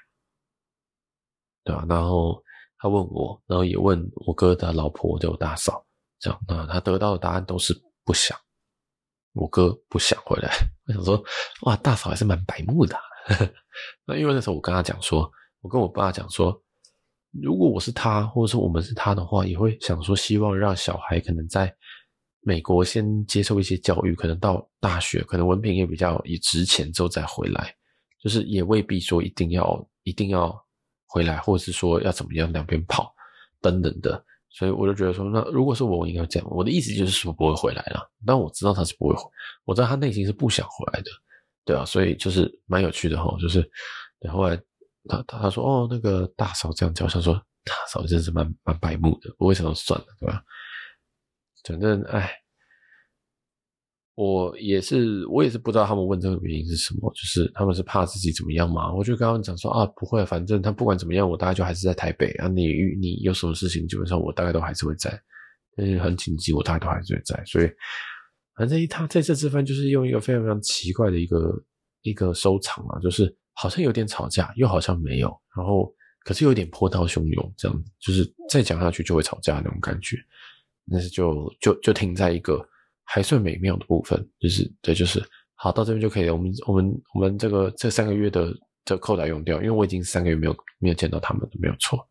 对吧？然后他问我，然后也问我哥的老婆就我大嫂，这样，那他得到的答案都是不想。我哥不想回来。我想说，哇，大嫂还是蛮白目的啊。那因为那时候我跟他讲说，我跟我爸讲说。如果我是他，或者说我们是他的话，也会想说，希望让小孩可能在美国先接受一些教育，可能到大学，可能文凭也比较也值钱之后再回来，就是也未必说一定要一定要回来，或者是说要怎么样两边跑等等的。所以我就觉得说，那如果是我，我应该这样。我的意思就是说不会回来了，但我知道他是不会回，我知道他内心是不想回来的，对啊，所以就是蛮有趣的哈，就是然后来。他他他说哦，那个大嫂这样叫，他说大嫂真是蛮蛮白目的，我为什么算了，对吧？反正哎，我也是我也是不知道他们问这个原因是什么，就是他们是怕自己怎么样嘛？我就跟他们讲说啊，不会，反正他不管怎么样，我大概就还是在台北啊。你你有什么事情，基本上我大概都还是会在，但是很紧急，我大概都还是会在。所以反正他在这次分就是用一个非常非常奇怪的一个一个收场啊，就是。好像有点吵架，又好像没有，然后可是有点波涛汹涌，这样就是再讲下去就会吵架那种感觉。但是就就就停在一个还算美妙的部分，就是对，就是好到这边就可以了。我们我们我们这个这三个月的这扣打用掉，因为我已经三个月没有没有见到他们了，没有错。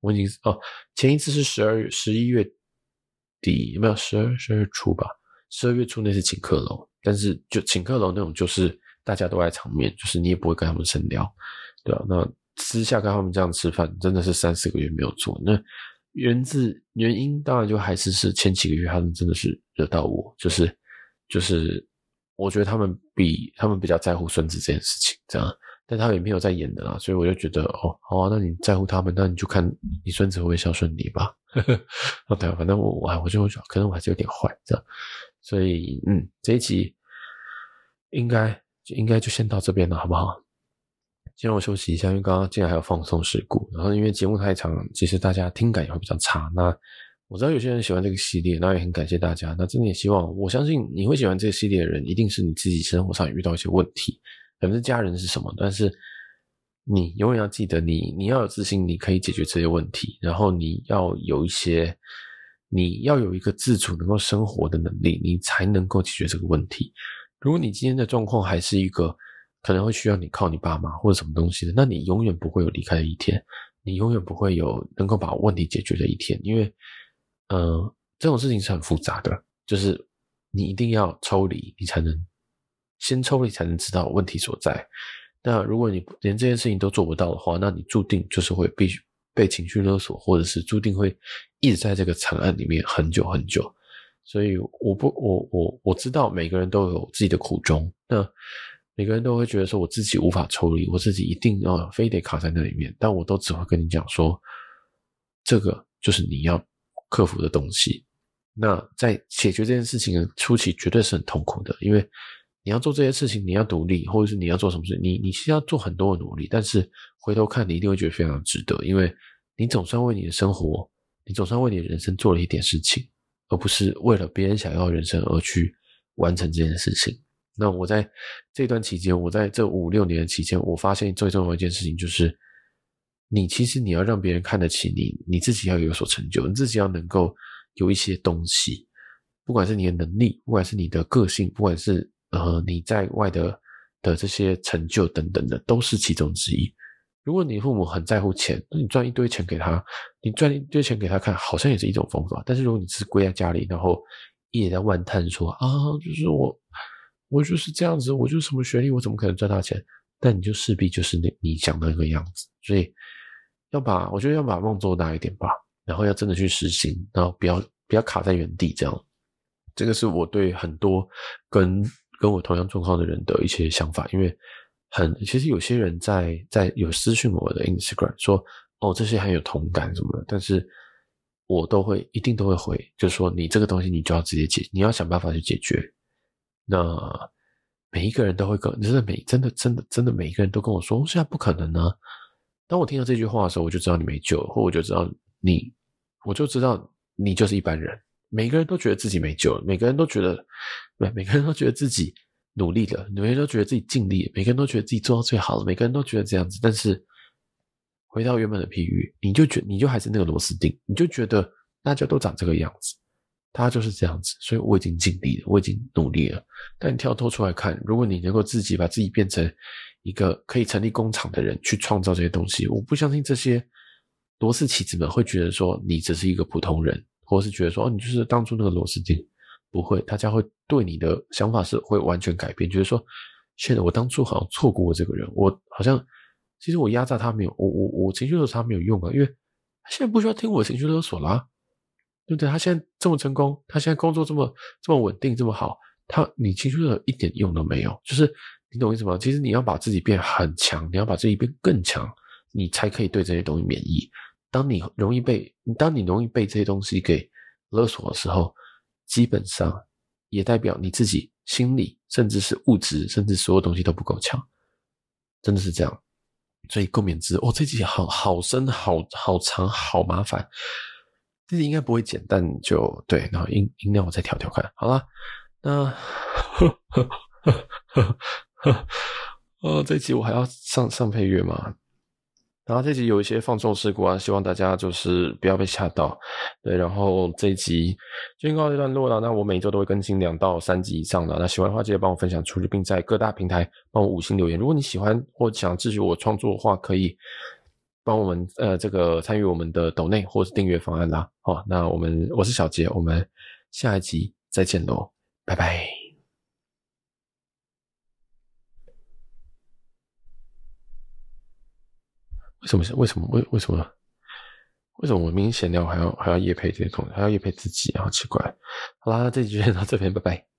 我已经哦，前一次是十二月十一月底，有没有十二十二月初吧？十二月初那是请客楼，但是就请客楼那种就是。大家都爱场面，就是你也不会跟他们深聊，对吧？那私下跟他们这样吃饭，真的是三四个月没有做。那源自原因，当然就还是是前几个月他们真的是惹到我，就是就是我觉得他们比他们比较在乎孙子这件事情，这样。但他们也没有在演的啦，所以我就觉得哦，好啊，那你在乎他们，那你就看你孙子会不会孝顺你吧。呵 呵哦，对，反正我我我就会可能我还是有点坏，这样。所以嗯，这一集应该。就应该就先到这边了，好不好？先让我休息一下，因为刚刚竟然还有放松事故，然后因为节目太长，其实大家听感也会比较差。那我知道有些人喜欢这个系列，那也很感谢大家。那真的也希望，我相信你会喜欢这个系列的人，一定是你自己生活上遇到一些问题，可能是家人是什么，但是你永远要记得，你你要有自信，你可以解决这些问题，然后你要有一些，你要有一个自主能够生活的能力，你才能够解决这个问题。如果你今天的状况还是一个可能会需要你靠你爸妈或者什么东西的，那你永远不会有离开的一天，你永远不会有能够把问题解决的一天，因为，呃，这种事情是很复杂的，就是你一定要抽离，你才能先抽离，才能知道问题所在。那如果你连这件事情都做不到的话，那你注定就是会必须被情绪勒索，或者是注定会一直在这个惨案里面很久很久。所以我不，我我我知道每个人都有自己的苦衷，那每个人都会觉得说我自己无法抽离，我自己一定要非得卡在那里面。但我都只会跟你讲说，这个就是你要克服的东西。那在解决这件事情的初期，绝对是很痛苦的，因为。你要做这些事情，你要独立，或者是你要做什么事，你你是要做很多的努力，但是回头看，你一定会觉得非常值得，因为你总算为你的生活，你总算为你的人生做了一点事情，而不是为了别人想要的人生而去完成这件事情。那我在这段期间，我在这五六年的期间，我发现最重要一件事情就是，你其实你要让别人看得起你，你自己要有所成就，你自己要能够有一些东西，不管是你的能力，不管是你的个性，不管是。呃，你在外的的这些成就等等的，都是其中之一。如果你父母很在乎钱，那你赚一堆钱给他，你赚一堆钱给他看，好像也是一种方法。但是如果你只是归在家里，然后一直在万叹说啊，就是我，我就是这样子，我就是什么学历，我怎么可能赚大钱？但你就势必就是那你想的那个样子。所以要把，我觉得要把梦做大一点吧，然后要真的去实行，然后不要不要卡在原地这样。这个是我对很多跟跟我同样状况的人的一些想法，因为很其实有些人在在有私讯我的 Instagram 说哦，这些很有同感什么的，但是我都会一定都会回，就是说你这个东西你就要直接解，你要想办法去解决。那每一个人都会跟，真的每真的真的真的每一个人都跟我说，现在不可能呢。当我听到这句话的时候，我就知道你没救，或我就知道你，我就知道你就是一般人。每个人都觉得自己没救了，每个人都觉得，每每个人都觉得自己努力了，每个人都觉得自己尽力，每个人都觉得自己做到最好了，每个人都觉得这样子。但是回到原本的譬喻，你就觉你就还是那个螺丝钉，你就觉得大家都长这个样子，他就是这样子。所以我已经尽力了，我已经努力了。但你跳脱出来看，如果你能够自己把自己变成一个可以成立工厂的人，去创造这些东西，我不相信这些螺丝起子们会觉得说你只是一个普通人。或是觉得说，哦，你就是当初那个螺丝钉，不会，大家会对你的想法是会完全改变，觉得说，现在我当初好像错过这个人，我好像其实我压榨他没有，我我我情绪勒索他没有用啊，因为他现在不需要听我情绪勒索啦，对不对？他现在这么成功，他现在工作这么这么稳定，这么好，他你情绪勒索一点用都没有，就是你懂我意思吗？其实你要把自己变很强，你要把自己变更强，你才可以对这些东西免疫。当你容易被，当你容易被这些东西给勒索的时候，基本上也代表你自己心理，甚至是物质，甚至所有东西都不够强，真的是这样。所以共勉之。哦，这集好好深，好好长，好麻烦。这集应该不会剪，但就对，然后音音量我再调调看。好了，那呵呵呵呵呵，哦，这集我还要上上配乐吗？然后这集有一些放纵事故啊，希望大家就是不要被吓到。对，然后这一集就告一段落了。那我每周都会更新两到三集以上的。那喜欢的话，记得帮我分享出去，并在各大平台帮我五星留言。如果你喜欢或想支持我创作的话，可以帮我们呃这个参与我们的抖内或是订阅方案啦。好，那我们我是小杰，我们下一集再见喽，拜拜。为什么是？为什么？为为什么？为什么我明显闲聊还要还要夜配这些东西，还要夜配自己啊？好奇怪。好啦，这集就先到这边，拜拜。